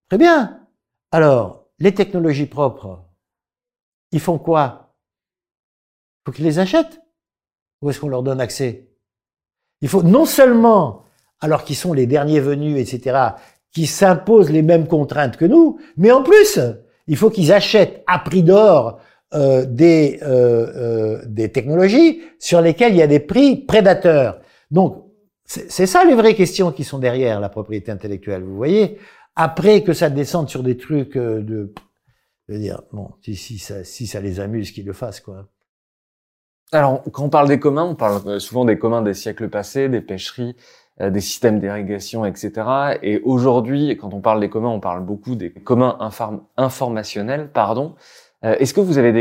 Speaker 2: Très bien. Alors, les technologies propres, ils font quoi? Il faut qu'ils les achètent? Où est-ce qu'on leur donne accès? Il faut non seulement, alors qu'ils sont les derniers venus, etc., qui s'imposent les mêmes contraintes que nous, mais en plus, il faut qu'ils achètent à prix d'or euh, des, euh, euh, des technologies sur lesquelles il y a des prix prédateurs. Donc, c'est ça les vraies questions qui sont derrière la propriété intellectuelle, vous voyez Après que ça descende sur des trucs de... Je veux dire, bon, si, si, ça, si ça les amuse, qu'ils le fassent, quoi.
Speaker 1: Alors, quand on parle des communs, on parle euh, souvent des communs des siècles passés, des pêcheries, euh, des systèmes d'irrigation, etc. Et aujourd'hui, quand on parle des communs, on parle beaucoup des communs informationnels, pardon. Euh, est-ce que vous avez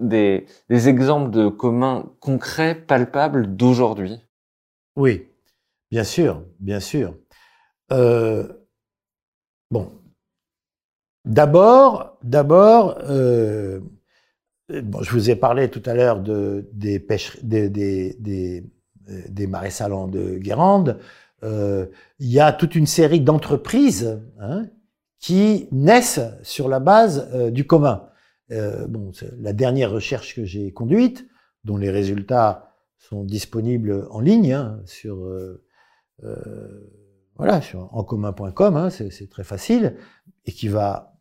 Speaker 1: des, exemples de communs concrets, palpables d'aujourd'hui?
Speaker 2: Oui, bien sûr, bien sûr. Euh, bon, d'abord, d'abord, euh, je vous ai parlé tout à l'heure de, des, pêches, des, marais salants de Guérande. Il y a toute une série d'entreprises hein, qui naissent sur la base du commun. Euh, bon, la dernière recherche que j'ai conduite, dont les résultats sont disponibles en ligne hein, sur euh, euh, voilà sur encommun.com, hein, c'est très facile, et qui va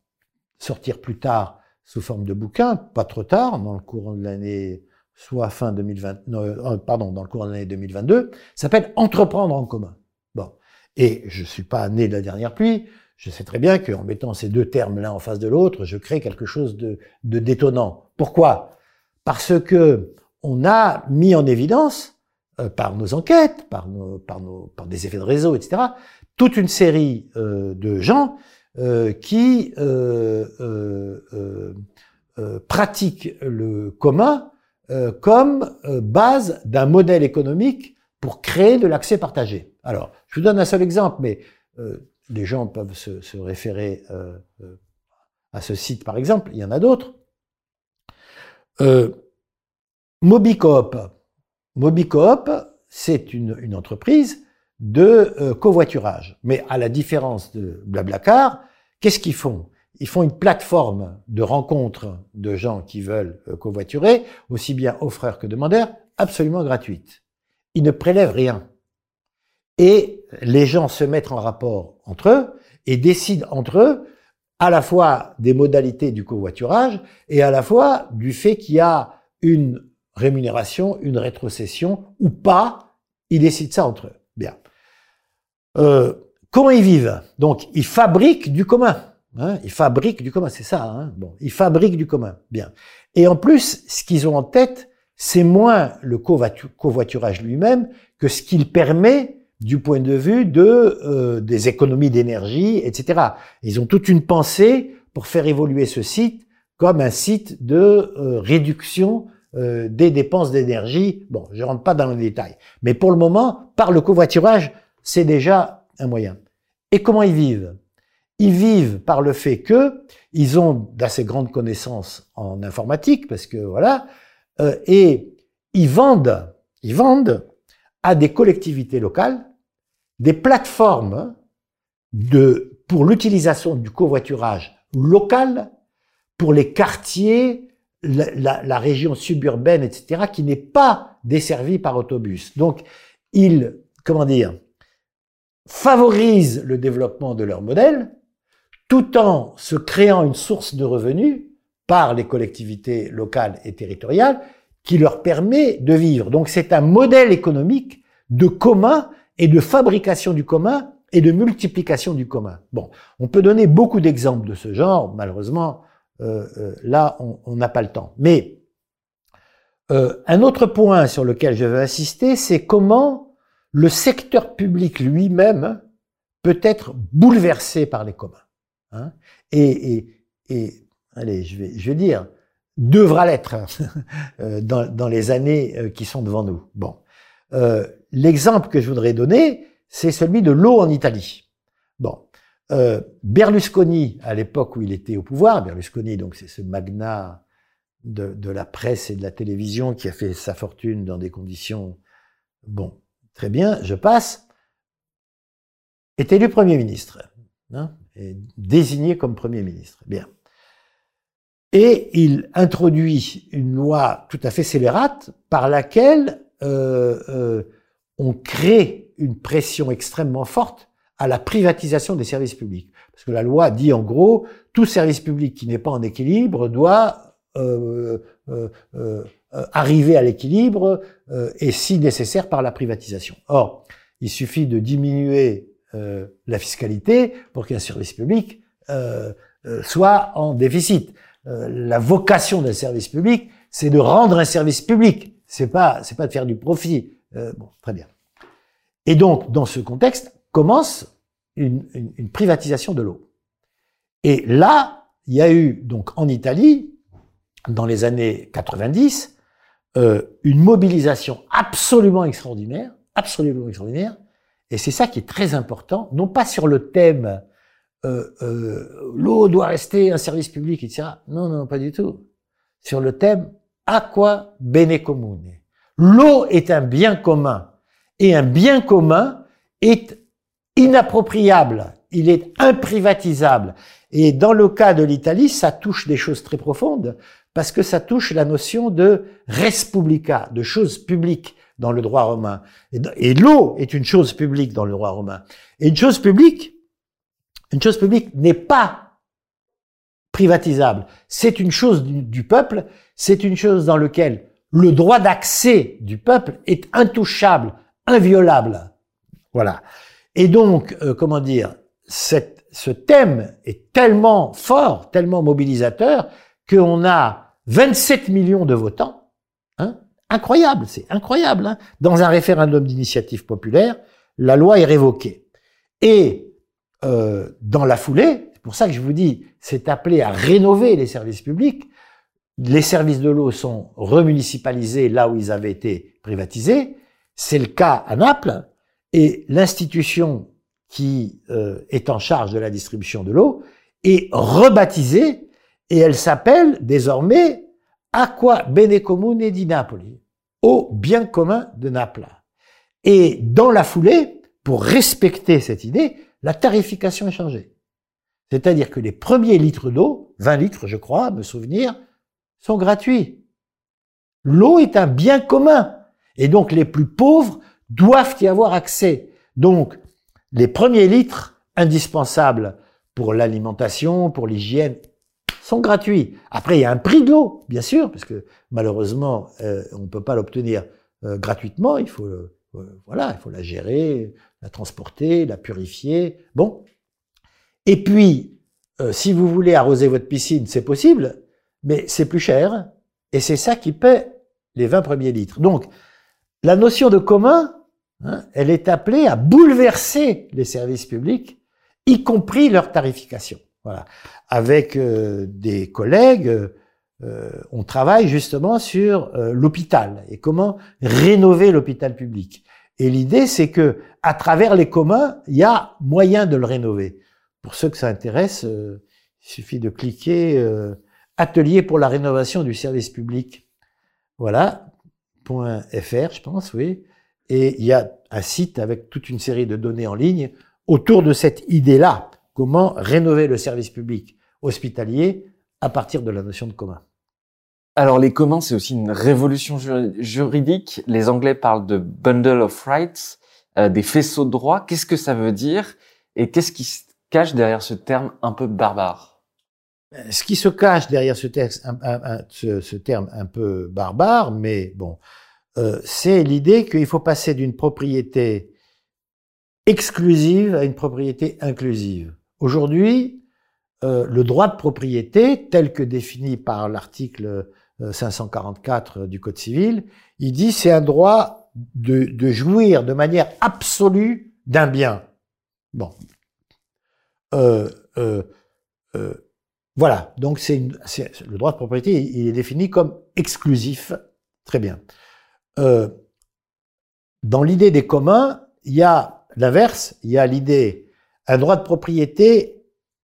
Speaker 2: sortir plus tard sous forme de bouquin, pas trop tard, dans le courant de l'année, soit fin 2020, euh, pardon, dans le courant de l'année 2022, s'appelle Entreprendre en commun. Bon. Et je suis pas né de la dernière pluie. Je sais très bien qu'en mettant ces deux termes l'un en face de l'autre, je crée quelque chose de, de détonnant. Pourquoi? Parce que on a mis en évidence, euh, par nos enquêtes, par, nos, par, nos, par des effets de réseau, etc., toute une série euh, de gens euh, qui euh, euh, pratique le commun comme base d'un modèle économique pour créer de l'accès partagé. Alors, je vous donne un seul exemple, mais les gens peuvent se, référer à ce site, par exemple. Il y en a d'autres. Mobicoop. Mobicoop, c'est une, entreprise de euh, covoiturage. Mais à la différence de Blablacar, qu'est-ce qu'ils font? Ils font une plateforme de rencontre de gens qui veulent euh, covoiturer, aussi bien offreurs que demandeurs, absolument gratuite. Ils ne prélèvent rien. Et les gens se mettent en rapport entre eux et décident entre eux à la fois des modalités du covoiturage et à la fois du fait qu'il y a une rémunération, une rétrocession ou pas. Ils décident ça entre eux. Bien. Euh, comment ils vivent? Donc, ils fabriquent du commun. Hein, ils fabriquent du commun, c'est ça. Hein bon, ils fabriquent du commun. Bien. Et en plus, ce qu'ils ont en tête, c'est moins le covoiturage lui-même que ce qu'il permet du point de vue de euh, des économies d'énergie, etc. Ils ont toute une pensée pour faire évoluer ce site comme un site de euh, réduction euh, des dépenses d'énergie. Bon, je rentre pas dans les détails, mais pour le moment, par le covoiturage, c'est déjà un moyen. Et comment ils vivent? Ils vivent par le fait que ils ont d'assez grandes connaissances en informatique, parce que voilà, euh, et ils vendent, ils vendent à des collectivités locales des plateformes pour l'utilisation du covoiturage local pour les quartiers, la, la, région suburbaine, etc., qui n'est pas desservie par autobus. Donc, ils, comment dire, favorisent le développement de leur modèle tout en se créant une source de revenus par les collectivités locales et territoriales qui leur permet de vivre. Donc c'est un modèle économique de commun et de fabrication du commun et de multiplication du commun. Bon, on peut donner beaucoup d'exemples de ce genre, malheureusement, euh, euh, là, on n'a pas le temps. Mais euh, un autre point sur lequel je veux insister, c'est comment le secteur public lui-même peut être bouleversé par les communs. Hein et, et, et, allez, je vais, je vais dire, devra l'être hein, dans, dans, les années qui sont devant nous. Bon, euh, l'exemple que je voudrais donner, c'est celui de l'eau en Italie. Bon, euh, Berlusconi, à l'époque où il était au pouvoir, Berlusconi, donc c'est ce magnat de, la presse et de la télévision qui a fait sa fortune dans des conditions, bon, très bien, je passe, est élu Premier ministre, hein, est désigné comme Premier ministre. Bien. Et il introduit une loi tout à fait scélérate par laquelle euh, euh, on crée une pression extrêmement forte à la privatisation des services publics. Parce que la loi dit en gros, tout service public qui n'est pas en équilibre doit euh, euh, euh, arriver à l'équilibre et si nécessaire par la privatisation. Or, il suffit de diminuer la fiscalité pour qu'un service public soit en déficit. la vocation d'un service public, c'est de rendre un service public. C'est pas, c'est pas de faire du profit. bon, très bien. Et donc, dans ce contexte, commence une, une, privatisation de l'eau. Et là, il y a eu, donc en Italie, dans les années 90, euh, une mobilisation absolument extraordinaire, absolument extraordinaire, et c'est ça qui est très important, non pas sur le thème euh, euh, l'eau doit rester un service public, etc. Non, non, pas du tout. Sur le thème aqua bene comune. L'eau est un bien commun et un bien commun est inappropriable, il est imprivatisable. Et dans le cas de l'Italie, ça touche des choses très profondes, parce que ça touche la notion de res publica, de choses publiques dans le droit romain. Et l'eau est une chose publique dans le droit romain. Et une chose publique, une chose publique n'est pas privatisable. C'est une chose du, peuple, c'est une chose dans laquelle le droit d'accès du peuple est intouchable, inviolable. Voilà. Et donc, euh, comment dire, cette, ce thème est tellement fort, tellement mobilisateur, qu'on a 27 millions de votants. Hein? Incroyable, c'est incroyable. Hein Dans un référendum d'initiative populaire, la loi est révoquée. Et euh, dans la foulée, pour ça que je vous dis, c'est appelé à rénover les services publics. Les services de l'eau sont remunicipalisés là où ils avaient été privatisés. C'est le cas à Naples, et l'institution qui euh, est en charge de la distribution de l'eau est rebaptisée et elle s'appelle désormais Aqua Bene Comune di Napoli, au bien commun de Naples. Et dans la foulée, pour respecter cette idée, la tarification est changée. C'est-à-dire que les premiers litres d'eau, 20 litres je crois, me souvenir, sont gratuits. L'eau est un bien commun. Et donc les plus pauvres doivent y avoir accès. Donc les premiers litres indispensables pour l'alimentation, pour l'hygiène, sont gratuits. Après, il y a un prix de l'eau, bien sûr, parce que malheureusement, euh, on ne peut pas l'obtenir euh, gratuitement. Il faut, euh, voilà, il faut la gérer, la transporter, la purifier. Bon. Et puis, si vous voulez arroser votre piscine, c'est possible, mais c'est plus cher, et c'est ça qui paie les 20 premiers litres. Donc, la notion de commun, hein, elle est appelée à bouleverser les services publics, y compris leur tarification. Voilà. Avec euh, des collègues, euh, on travaille justement sur euh, l'hôpital et comment rénover l'hôpital public. Et l'idée, c'est que à travers les communs, il y a moyen de le rénover. Pour ceux que ça intéresse, il suffit de cliquer Atelier pour la rénovation du service public. Voilà, .fr, je pense, oui. Et il y a un site avec toute une série de données en ligne autour de cette idée-là. Comment rénover le service public hospitalier à partir de la notion de commun.
Speaker 1: Alors les communs, c'est aussi une révolution juridique. Les Anglais parlent de bundle of rights, euh, des faisceaux de droit. Qu'est-ce que ça veut dire? Et qu'est-ce qui cache derrière ce terme un peu barbare
Speaker 2: Ce qui se cache derrière ce, terme un peu barbare, mais bon, euh, c'est l'idée qu'il faut passer d'une propriété exclusive à une propriété inclusive. Aujourd'hui, euh, le droit de propriété, tel que défini par l'article 544 euh, du Code civil, il dit c'est un droit de, de, jouir de manière absolue d'un bien. Bon. Euh, euh, euh voilà, donc c'est le droit de propriété, il est défini comme exclusif. Très bien. Dans l'idée des communs, il y a l'inverse, il y a l'idée, un droit de propriété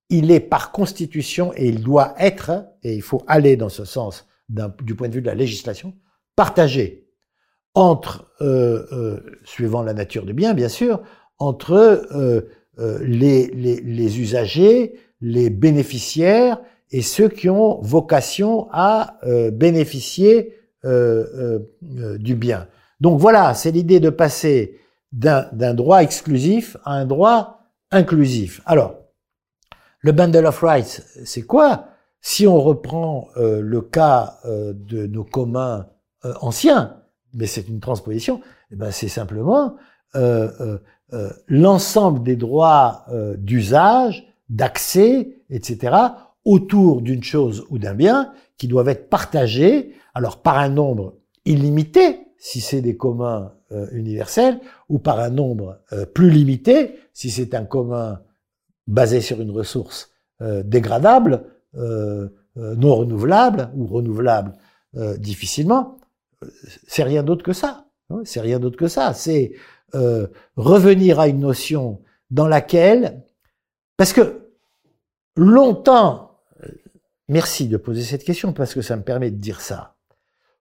Speaker 2: il est par constitution et il doit être, et il faut aller dans ce sens du point de vue de la législation, partagé entre, suivant la nature du bien, bien sûr, entre les, les, usagers, les bénéficiaires et ceux qui ont vocation à euh, bénéficier euh, du bien. Donc voilà, c'est l'idée de passer d'un droit exclusif à un droit inclusif. Alors, le bundle of rights, c'est quoi? Si on reprend euh, le cas euh, de nos communs euh, anciens, mais c'est une transposition, eh ben c'est simplement l'ensemble des droits d'usage, d'accès, etc., autour d'une chose ou d'un bien qui doivent être partagés, alors par un nombre illimité, si c'est des communs universels, ou par un nombre plus limité, si c'est un commun basé sur une ressource euh, dégradable, euh, euh, non renouvelable ou renouvelable difficilement, c'est rien d'autre que ça. C'est rien d'autre que ça. C'est revenir à une notion dans laquelle, parce que longtemps, merci de poser cette question parce que ça me permet de dire ça.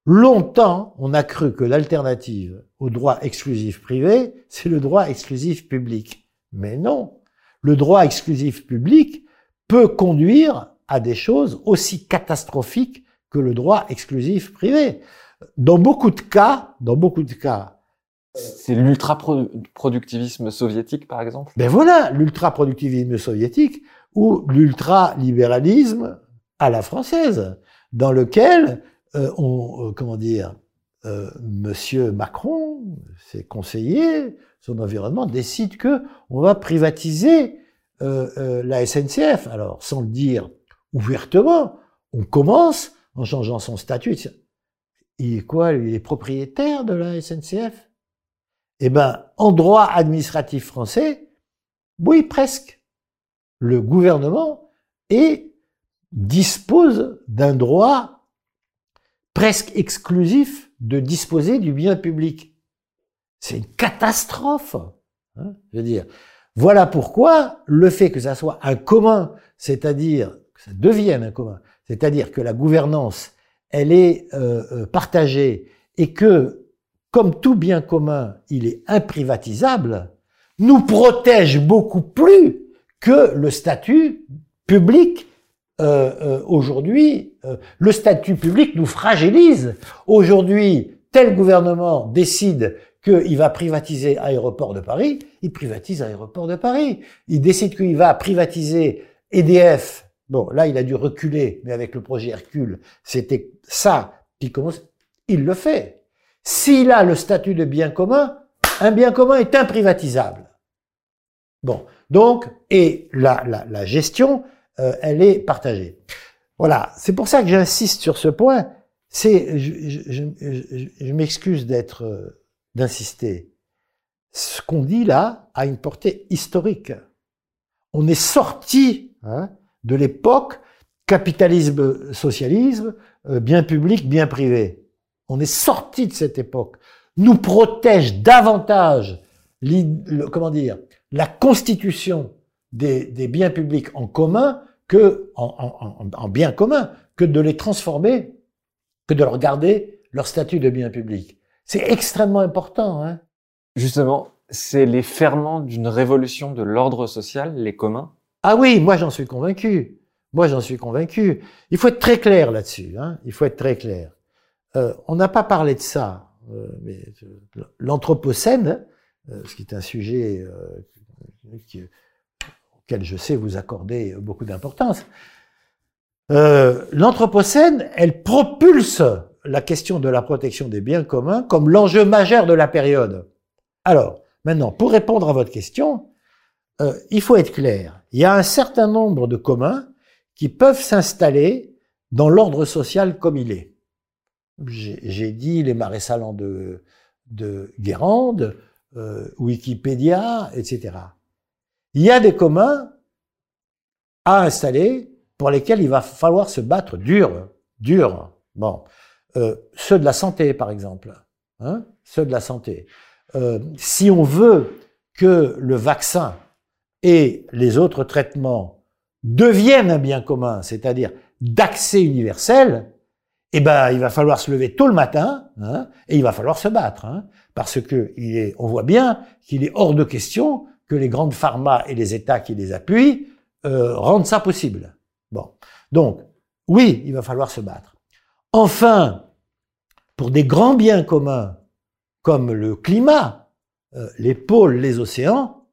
Speaker 2: Longtemps, on a cru que l'alternative au droit exclusif privé, c'est le droit exclusif public. Mais non, le droit exclusif public peut conduire à des choses aussi catastrophiques que le droit exclusif privé. Dans beaucoup de cas, dans beaucoup de cas,
Speaker 1: c'est l'ultra-productivisme soviétique, par exemple?
Speaker 2: Ben voilà, l'ultra-productivisme soviétique ou l'ultra-libéralisme à la française, dans lequel euh, on, euh, comment dire, euh, Monsieur Macron, ses conseillers, son environnement décide que on va privatiser euh, la SNCF. Alors, sans le dire ouvertement, on commence en changeant son statut. Il est quoi Il est propriétaire de la SNCF Eh ben, en droit administratif français, oui, presque. Le gouvernement est, dispose d'un droit presque exclusif de disposer du bien public. C'est une catastrophe. Hein, je veux dire, voilà pourquoi le fait que ça soit un commun, c'est-à-dire que ça devienne un commun, c'est-à-dire que la gouvernance, elle est euh, euh, partagée et que, comme tout bien commun, il est imprivatisable, nous protège beaucoup plus que le statut public. Euh, aujourd'hui, le statut public nous fragilise. Aujourd'hui, tel gouvernement décide qu'il va privatiser Aéroport de Paris, il privatise Aéroport de Paris. Il décide qu'il va privatiser EDF. Bon, là, il a dû reculer, mais avec le projet Hercule, c'était ça qui commence. Il le fait. S'il a le statut de bien commun, un bien commun est imprivatisable. Bon, donc, et la, la, gestion, euh, elle est partagée. Voilà, c'est pour ça que j'insiste sur ce point. C'est, je m'excuse d'être euh, d'insister. Ce qu'on dit là a une portée historique. On est sorti hein, de l'époque capitalisme-socialisme, euh, bien public, bien privé. On est sorti de cette époque. Nous protège davantage, comment dire, la constitution des, des biens publics en commun que en, en, en biens communs, que de les transformer, que de leur garder leur statut de bien public. C'est extrêmement important. Hein
Speaker 1: Justement, c'est les ferments d'une révolution de l'ordre social, les communs
Speaker 2: Ah oui, moi j'en suis convaincu. Moi j'en suis convaincu. Il faut être très clair là-dessus. Hein Il faut être très clair. Euh, on n'a pas parlé de ça, euh, mais euh, l'anthropocène, ce qui est un sujet auquel je sais vous accorder beaucoup d'importance. L'anthropocène, elle propulse la question de la protection des biens communs comme l'enjeu majeur de la période. Alors, maintenant, pour répondre à votre question, il faut être clair. Il y a un certain nombre de communs qui peuvent s'installer dans l'ordre social comme il est. J'ai dit les marais salants de, de Guérande, euh, Wikipédia, etc. Il y a des communs à installer pour lesquels il va falloir se battre dur, dur. Bon, euh, ceux de la santé, par exemple, hein, ceux de la santé. Euh, si on veut que le vaccin et les autres traitements deviennent un bien commun, c'est-à-dire d'accès universel, eh ben, il va falloir se lever tôt le matin hein, et il va falloir se battre, hein, parce que est, on voit bien qu'il est hors de question que les grandes pharma et les États qui les appuient euh, rendent ça possible. Bon, donc oui, il va falloir se battre. Enfin, pour des grands biens communs comme le climat, euh, les pôles, les océans,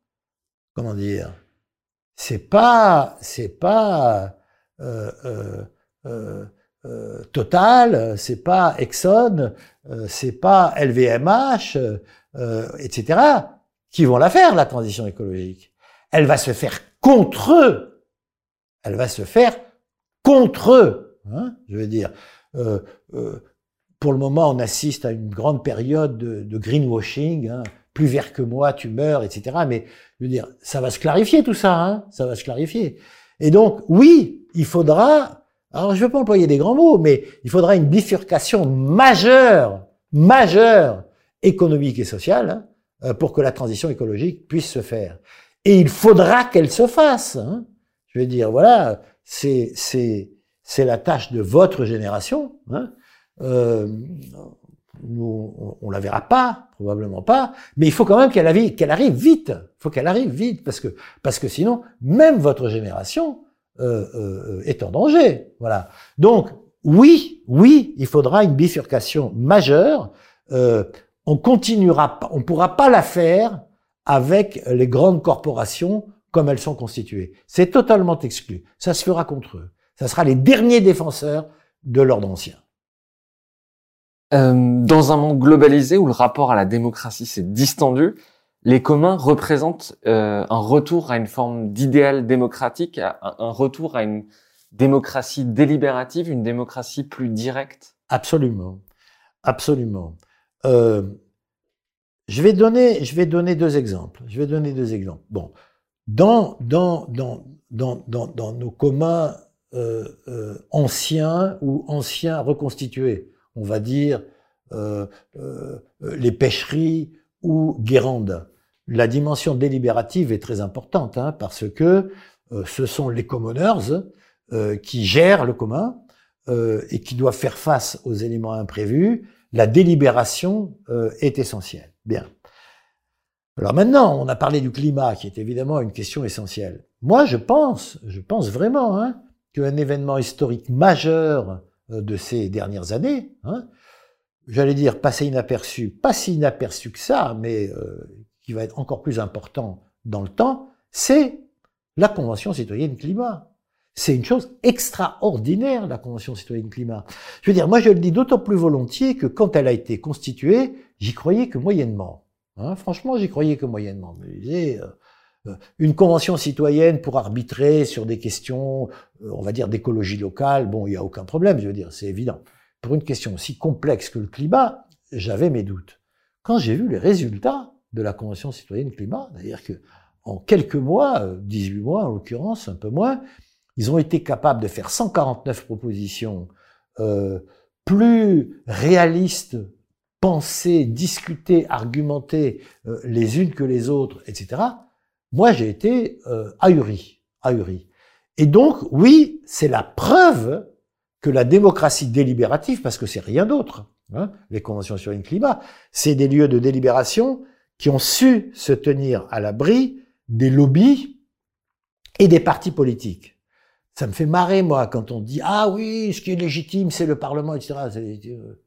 Speaker 2: comment dire, c'est pas, c'est pas euh, euh, euh Total, c'est pas Exxon, c'est pas LVMH, etc. qui vont la faire la transition écologique. Elle va se faire contre eux. Elle va se faire contre eux. Hein, je veux dire, euh, euh, pour le moment, on assiste à une grande période de, greenwashing. Hein. plus vert que moi, tu meurs, etc. Mais je veux dire, ça va se clarifier tout ça. Hein, ça va se clarifier. Et donc, oui, il faudra. Alors, je ne veux pas employer des grands mots, mais il faudra une bifurcation majeure, majeure, économique et sociale, hein, euh, pour que la transition écologique puisse se faire. Et il faudra qu'elle se fasse. Hein. Je veux dire, voilà, c'est c'est c'est la tâche de votre génération. Hein. Euh, nous, on, la verra pas, probablement pas, mais il faut quand même qu'elle arrive, qu'elle arrive vite. Il faut qu'elle arrive vite parce que parce que sinon, même votre génération est en danger. Voilà. Donc oui, oui, il faudra une bifurcation majeure. Euh, on continuera, on pourra pas la faire avec les grandes corporations comme elles sont constituées. C'est totalement exclu. Ça se fera contre eux ça sera les derniers défenseurs de l'ordre ancien.
Speaker 1: Euh, dans un monde globalisé où le rapport à la démocratie s'est distendu, les communs représentent euh, un retour à une forme d'idéal démocratique, un, retour à une démocratie délibérative, une démocratie plus directe?
Speaker 2: Absolument, absolument. Euh, je vais donner, je vais donner deux exemples. Je vais donner deux exemples. Bon, dans dans dans dans dans, dans nos communs euh, anciens ou anciens reconstitués. On va dire les pêcheries ou Guérande. La dimension délibérative est très importante hein, parce que ce sont les commoners qui gèrent le commun et qui doivent faire face aux éléments imprévus. La délibération est essentielle. Bien. Alors maintenant, on a parlé du climat, qui est évidemment une question essentielle. Moi, je pense, je pense vraiment, hein, qu'un événement historique majeur euh, de ces dernières années, hein, j'allais dire passé inaperçu, pas si inaperçu que ça, mais euh, qui va être encore plus important dans le temps, c'est la Convention citoyenne climat. C'est une chose extraordinaire, la Convention citoyenne climat. Je veux dire, moi je le dis d'autant plus volontiers que quand elle a été constituée, j'y croyais que moyennement. Hein, franchement, j'y croyais que moyennement. Me disais, euh, euh, une convention citoyenne pour arbitrer sur des questions, euh, on va dire, d'écologie locale, bon, il n'y a aucun problème, je veux dire, c'est évident. Pour une question aussi complexe que le climat, j'avais mes doutes. Quand j'ai vu les résultats de la convention citoyenne climat, c'est-à-dire que en quelques mois, 18 euh, mois en l'occurrence, un peu moins, ils ont été capables de faire 149 propositions euh, plus réalistes, pensées, discutées, argumentées les unes que les autres, etc moi j'ai été euh, ahuri, ahuri. Et donc, oui, c'est la preuve que la démocratie délibérative, parce que c'est rien d'autre, hein, les conventions sur le climat, c'est des lieux de délibération qui ont su se tenir à l'abri des lobbies et des partis politiques. Ça me fait marrer, moi, quand on dit Ah oui, ce qui est légitime, c'est le Parlement, etc. Euh,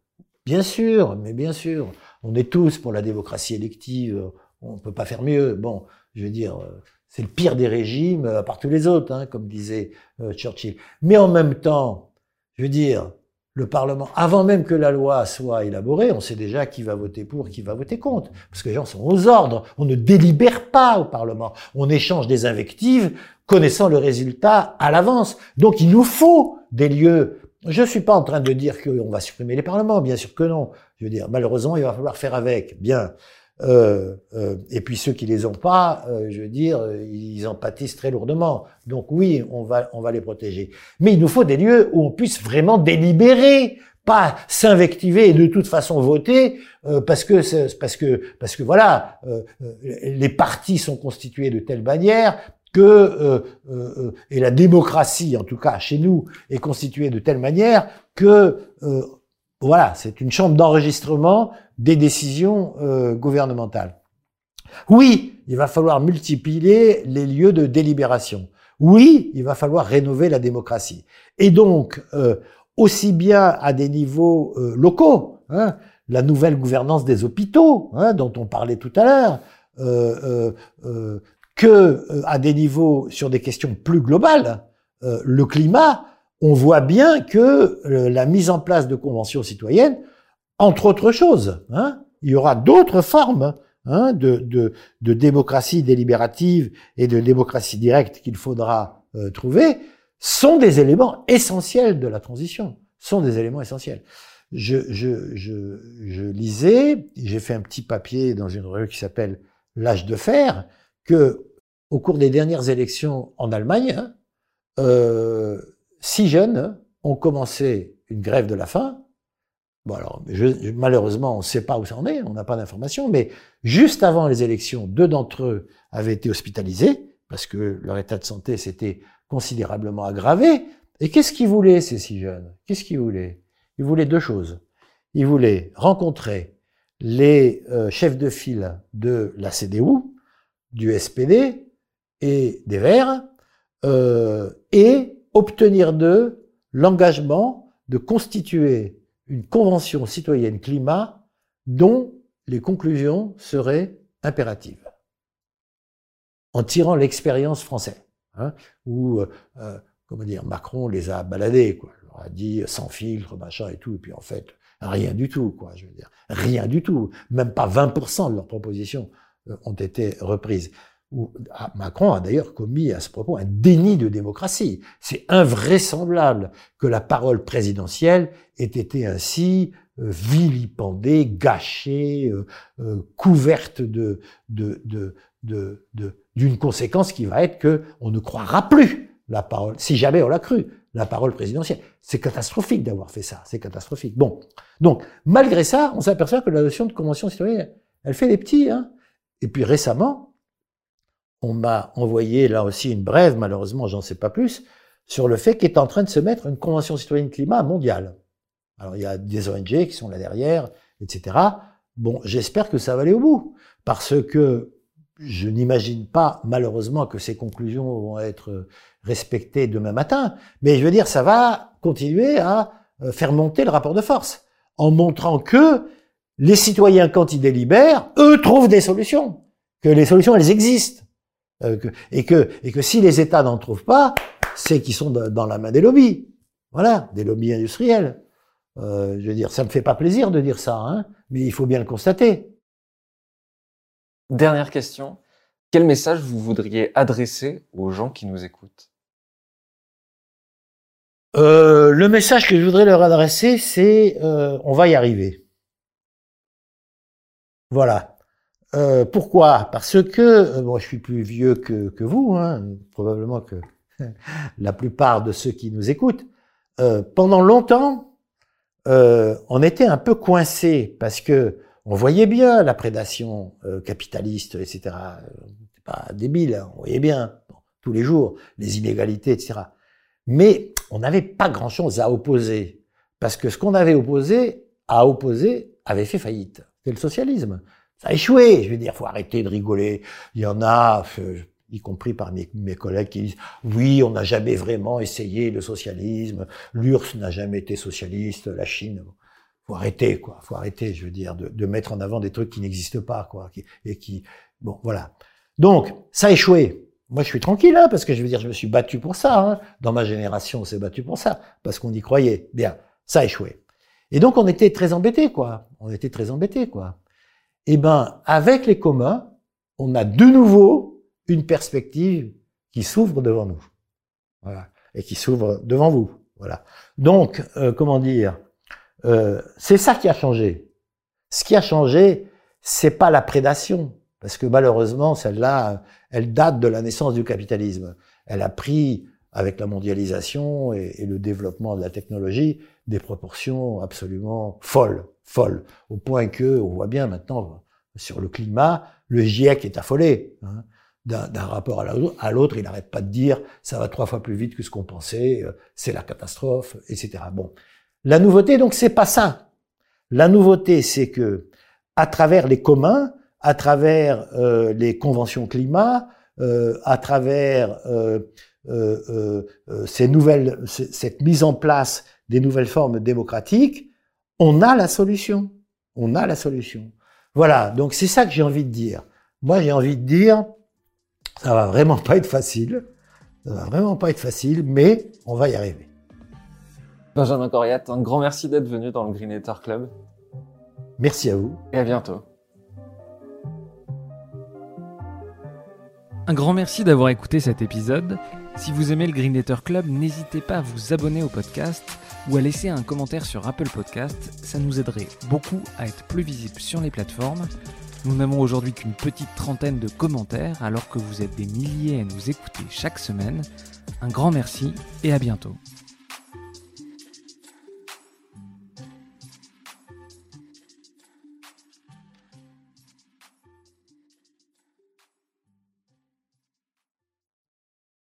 Speaker 2: bien sûr, mais bien sûr, on est tous pour la démocratie élective, on ne peut pas faire mieux. Bon, je veux dire, euh, c'est le pire des régimes, à part tous les autres, hein, comme disait euh, Churchill. Mais en même temps, je veux dire, le Parlement, avant même que la loi soit élaborée, on sait déjà qui va voter pour, qui va voter contre. Parce que les gens sont aux ordres. On ne délibère pas au Parlement. On échange des invectives connaissant le résultat à l'avance. Donc il nous faut des lieux. Je suis pas en train de dire qu'on va supprimer les parlements, bien sûr que non. Je veux dire, malheureusement, il va falloir faire avec. Bien. Euh, euh, et puis ceux qui les ont pas, euh, je veux dire, ils en pâtissent très lourdement. Donc oui, on va, on va les protéger. Mais il nous faut des lieux où on puisse vraiment délibérer, pas s'invectiver et de toute façon voter parce que parce que parce que voilà, les partis sont constitués de telle manière que et la démocratie, en tout cas chez nous, est constituée de telle manière que voilà, c'est une chambre d'enregistrement des décisions euh, gouvernementales. Oui, il va falloir multiplier les lieux de délibération. Oui, il va falloir rénover la démocratie. Et donc, euh, aussi bien à des niveaux euh, locaux, hein, la nouvelle gouvernance des hôpitaux, hein, dont on parlait tout à l'heure, que à des niveaux sur des questions plus globales, le climat, on voit bien que la mise en place de conventions citoyennes entre autres choses. Hein, il y aura d'autres formes hein, de, de, de, démocratie délibérative et de démocratie directe qu'il faudra euh, trouver, sont des éléments essentiels de la transition, sont des éléments essentiels. Je, je, je, je lisais, j'ai fait un petit papier dans une revue qui s'appelle L'âge de fer, que au cours des dernières élections en Allemagne, hein, euh, six jeunes ont commencé une grève de la faim Bon, alors, malheureusement, on ne sait pas où ça en est, on n'a pas d'informations, mais juste avant les élections, deux d'entre eux avaient été hospitalisés parce que leur état de santé s'était considérablement aggravé. Et qu'est-ce qu'ils voulaient, ces six jeunes? Qu'est-ce qu'ils voulaient? Ils voulaient deux choses. Ils voulaient rencontrer les euh, chefs de file de la CDU, du SPD et des Verts, euh, et obtenir d'eux l'engagement de constituer une convention citoyenne climat dont les conclusions seraient impératives. En tirant l'expérience française, hein, où, euh, euh, comment dire, Macron les a baladés, quoi. Leur a dit sans filtre, machin et tout, et puis en fait, rien du tout, quoi, je veux dire. Rien du tout. Même pas 20% de leurs propositions euh, ont été reprises. Ah, Macron a d'ailleurs commis à ce propos un déni de démocratie. C'est invraisemblable que la parole présidentielle ait été ainsi euh, vilipendée, gâchée, euh, euh, couverte de, de, de, d'une conséquence qui va être que on ne croira plus la parole, si jamais on l'a cru, la parole présidentielle. C'est catastrophique d'avoir fait ça, c'est catastrophique. Bon, donc malgré ça, on s'aperçoit que la notion de convention citoyenne, elle fait des petits. Hein. Et puis récemment, on m'a envoyé là aussi une brève, malheureusement j'en sais pas plus, sur le fait qu'est en train de se mettre une convention citoyenne climat mondiale. Alors il y a des ONG qui sont là derrière, etc. Bon, j'espère que ça va aller au bout, parce que je n'imagine pas malheureusement que ces conclusions vont être respectées demain matin, mais je veux dire, ça va continuer à euh, faire monter le rapport de force, en montrant que les citoyens, quand ils délibèrent, eux trouvent des solutions, que les solutions, elles existent. Euh, et, que, et que si les États n'en trouvent pas, c'est qu'ils sont dans la main des lobbies. Voilà, des lobbies industriels. Euh, je veux dire, ça me fait pas plaisir de dire ça, hein, mais il faut bien le constater.
Speaker 1: Dernière question. Quel message vous voudriez adresser aux gens qui nous écoutent?
Speaker 2: Euh, Le message que je voudrais leur adresser, c'est euh, on va y arriver. Voilà. Euh, pourquoi? Parce que, euh, bon, je suis plus vieux que, vous, hein, probablement que la plupart de ceux qui nous écoutent. Euh, pendant longtemps, on était un peu coincé parce que on voyait bien la prédation capitaliste, etc. pas débile, hein, on voyait bien, tous les jours, les inégalités, etc. Mais on n'avait pas grand-chose à opposer, parce que ce qu'on avait opposé, à opposer, avait fait faillite. C'est le socialisme. Ça a échoué. Je veux dire, faut arrêter de rigoler. Il y en a, euh, y compris parmi mes collègues qui disent oui, on n'a jamais vraiment essayé le socialisme. L'URSS n'a jamais été socialiste. La Chine. Faut arrêter, quoi. Faut arrêter, je veux dire, de, mettre en avant des trucs qui n'existent pas, quoi, et qui, bon, voilà. Donc, ça a échoué. Moi, je suis tranquille, hein, parce que je veux dire, je me suis battu pour ça. Hein. Dans ma génération, on s'est battu pour ça, parce qu'on y croyait. Bien, ça a échoué. Et donc, on était très embêtés, quoi. On était très embêtés, quoi. Eh ben, avec les communs, on a de nouveau une perspective qui s'ouvre devant nous. Voilà. Et qui s'ouvre devant vous. Voilà. Donc, euh, comment dire, euh, c'est ça qui a changé. Ce qui a changé, c'est pas la prédation, parce que malheureusement, celle-là, elle date de la naissance du capitalisme. Elle a pris, avec la mondialisation et, et le développement de la technologie, des proportions absolument folles, folles, au point que on voit bien maintenant sur le climat, le GIEC est affolé. Hein, d'un rapport à l'autre, il n'arrête pas de dire ça va trois fois plus vite que ce qu'on pensait, euh, c'est la catastrophe, etc. Bon, la nouveauté donc c'est pas ça. La nouveauté c'est que à travers les communs, à travers euh, les conventions climat, euh, à travers euh, euh, euh ces nouvelles, cette mise en place des nouvelles formes démocratiques, on a la solution. On a la solution. Voilà, donc c'est ça que j'ai envie de dire. Moi, j'ai envie de dire, ça va vraiment pas être facile. Ça va vraiment pas être facile, mais on va y arriver.
Speaker 1: Benjamin Coriat, un grand merci d'être venu dans le Greenetter Club.
Speaker 2: Merci à vous.
Speaker 1: Et à bientôt.
Speaker 3: Un grand merci d'avoir écouté cet épisode. Si vous aimez le Greenletter Club, n'hésitez pas à vous abonner au podcast ou à laisser un commentaire sur Apple Podcast. Ça nous aiderait beaucoup à être plus visible sur les plateformes. Nous n'avons aujourd'hui qu'une petite trentaine de commentaires alors que vous êtes des milliers à nous écouter chaque semaine. Un grand merci et à bientôt.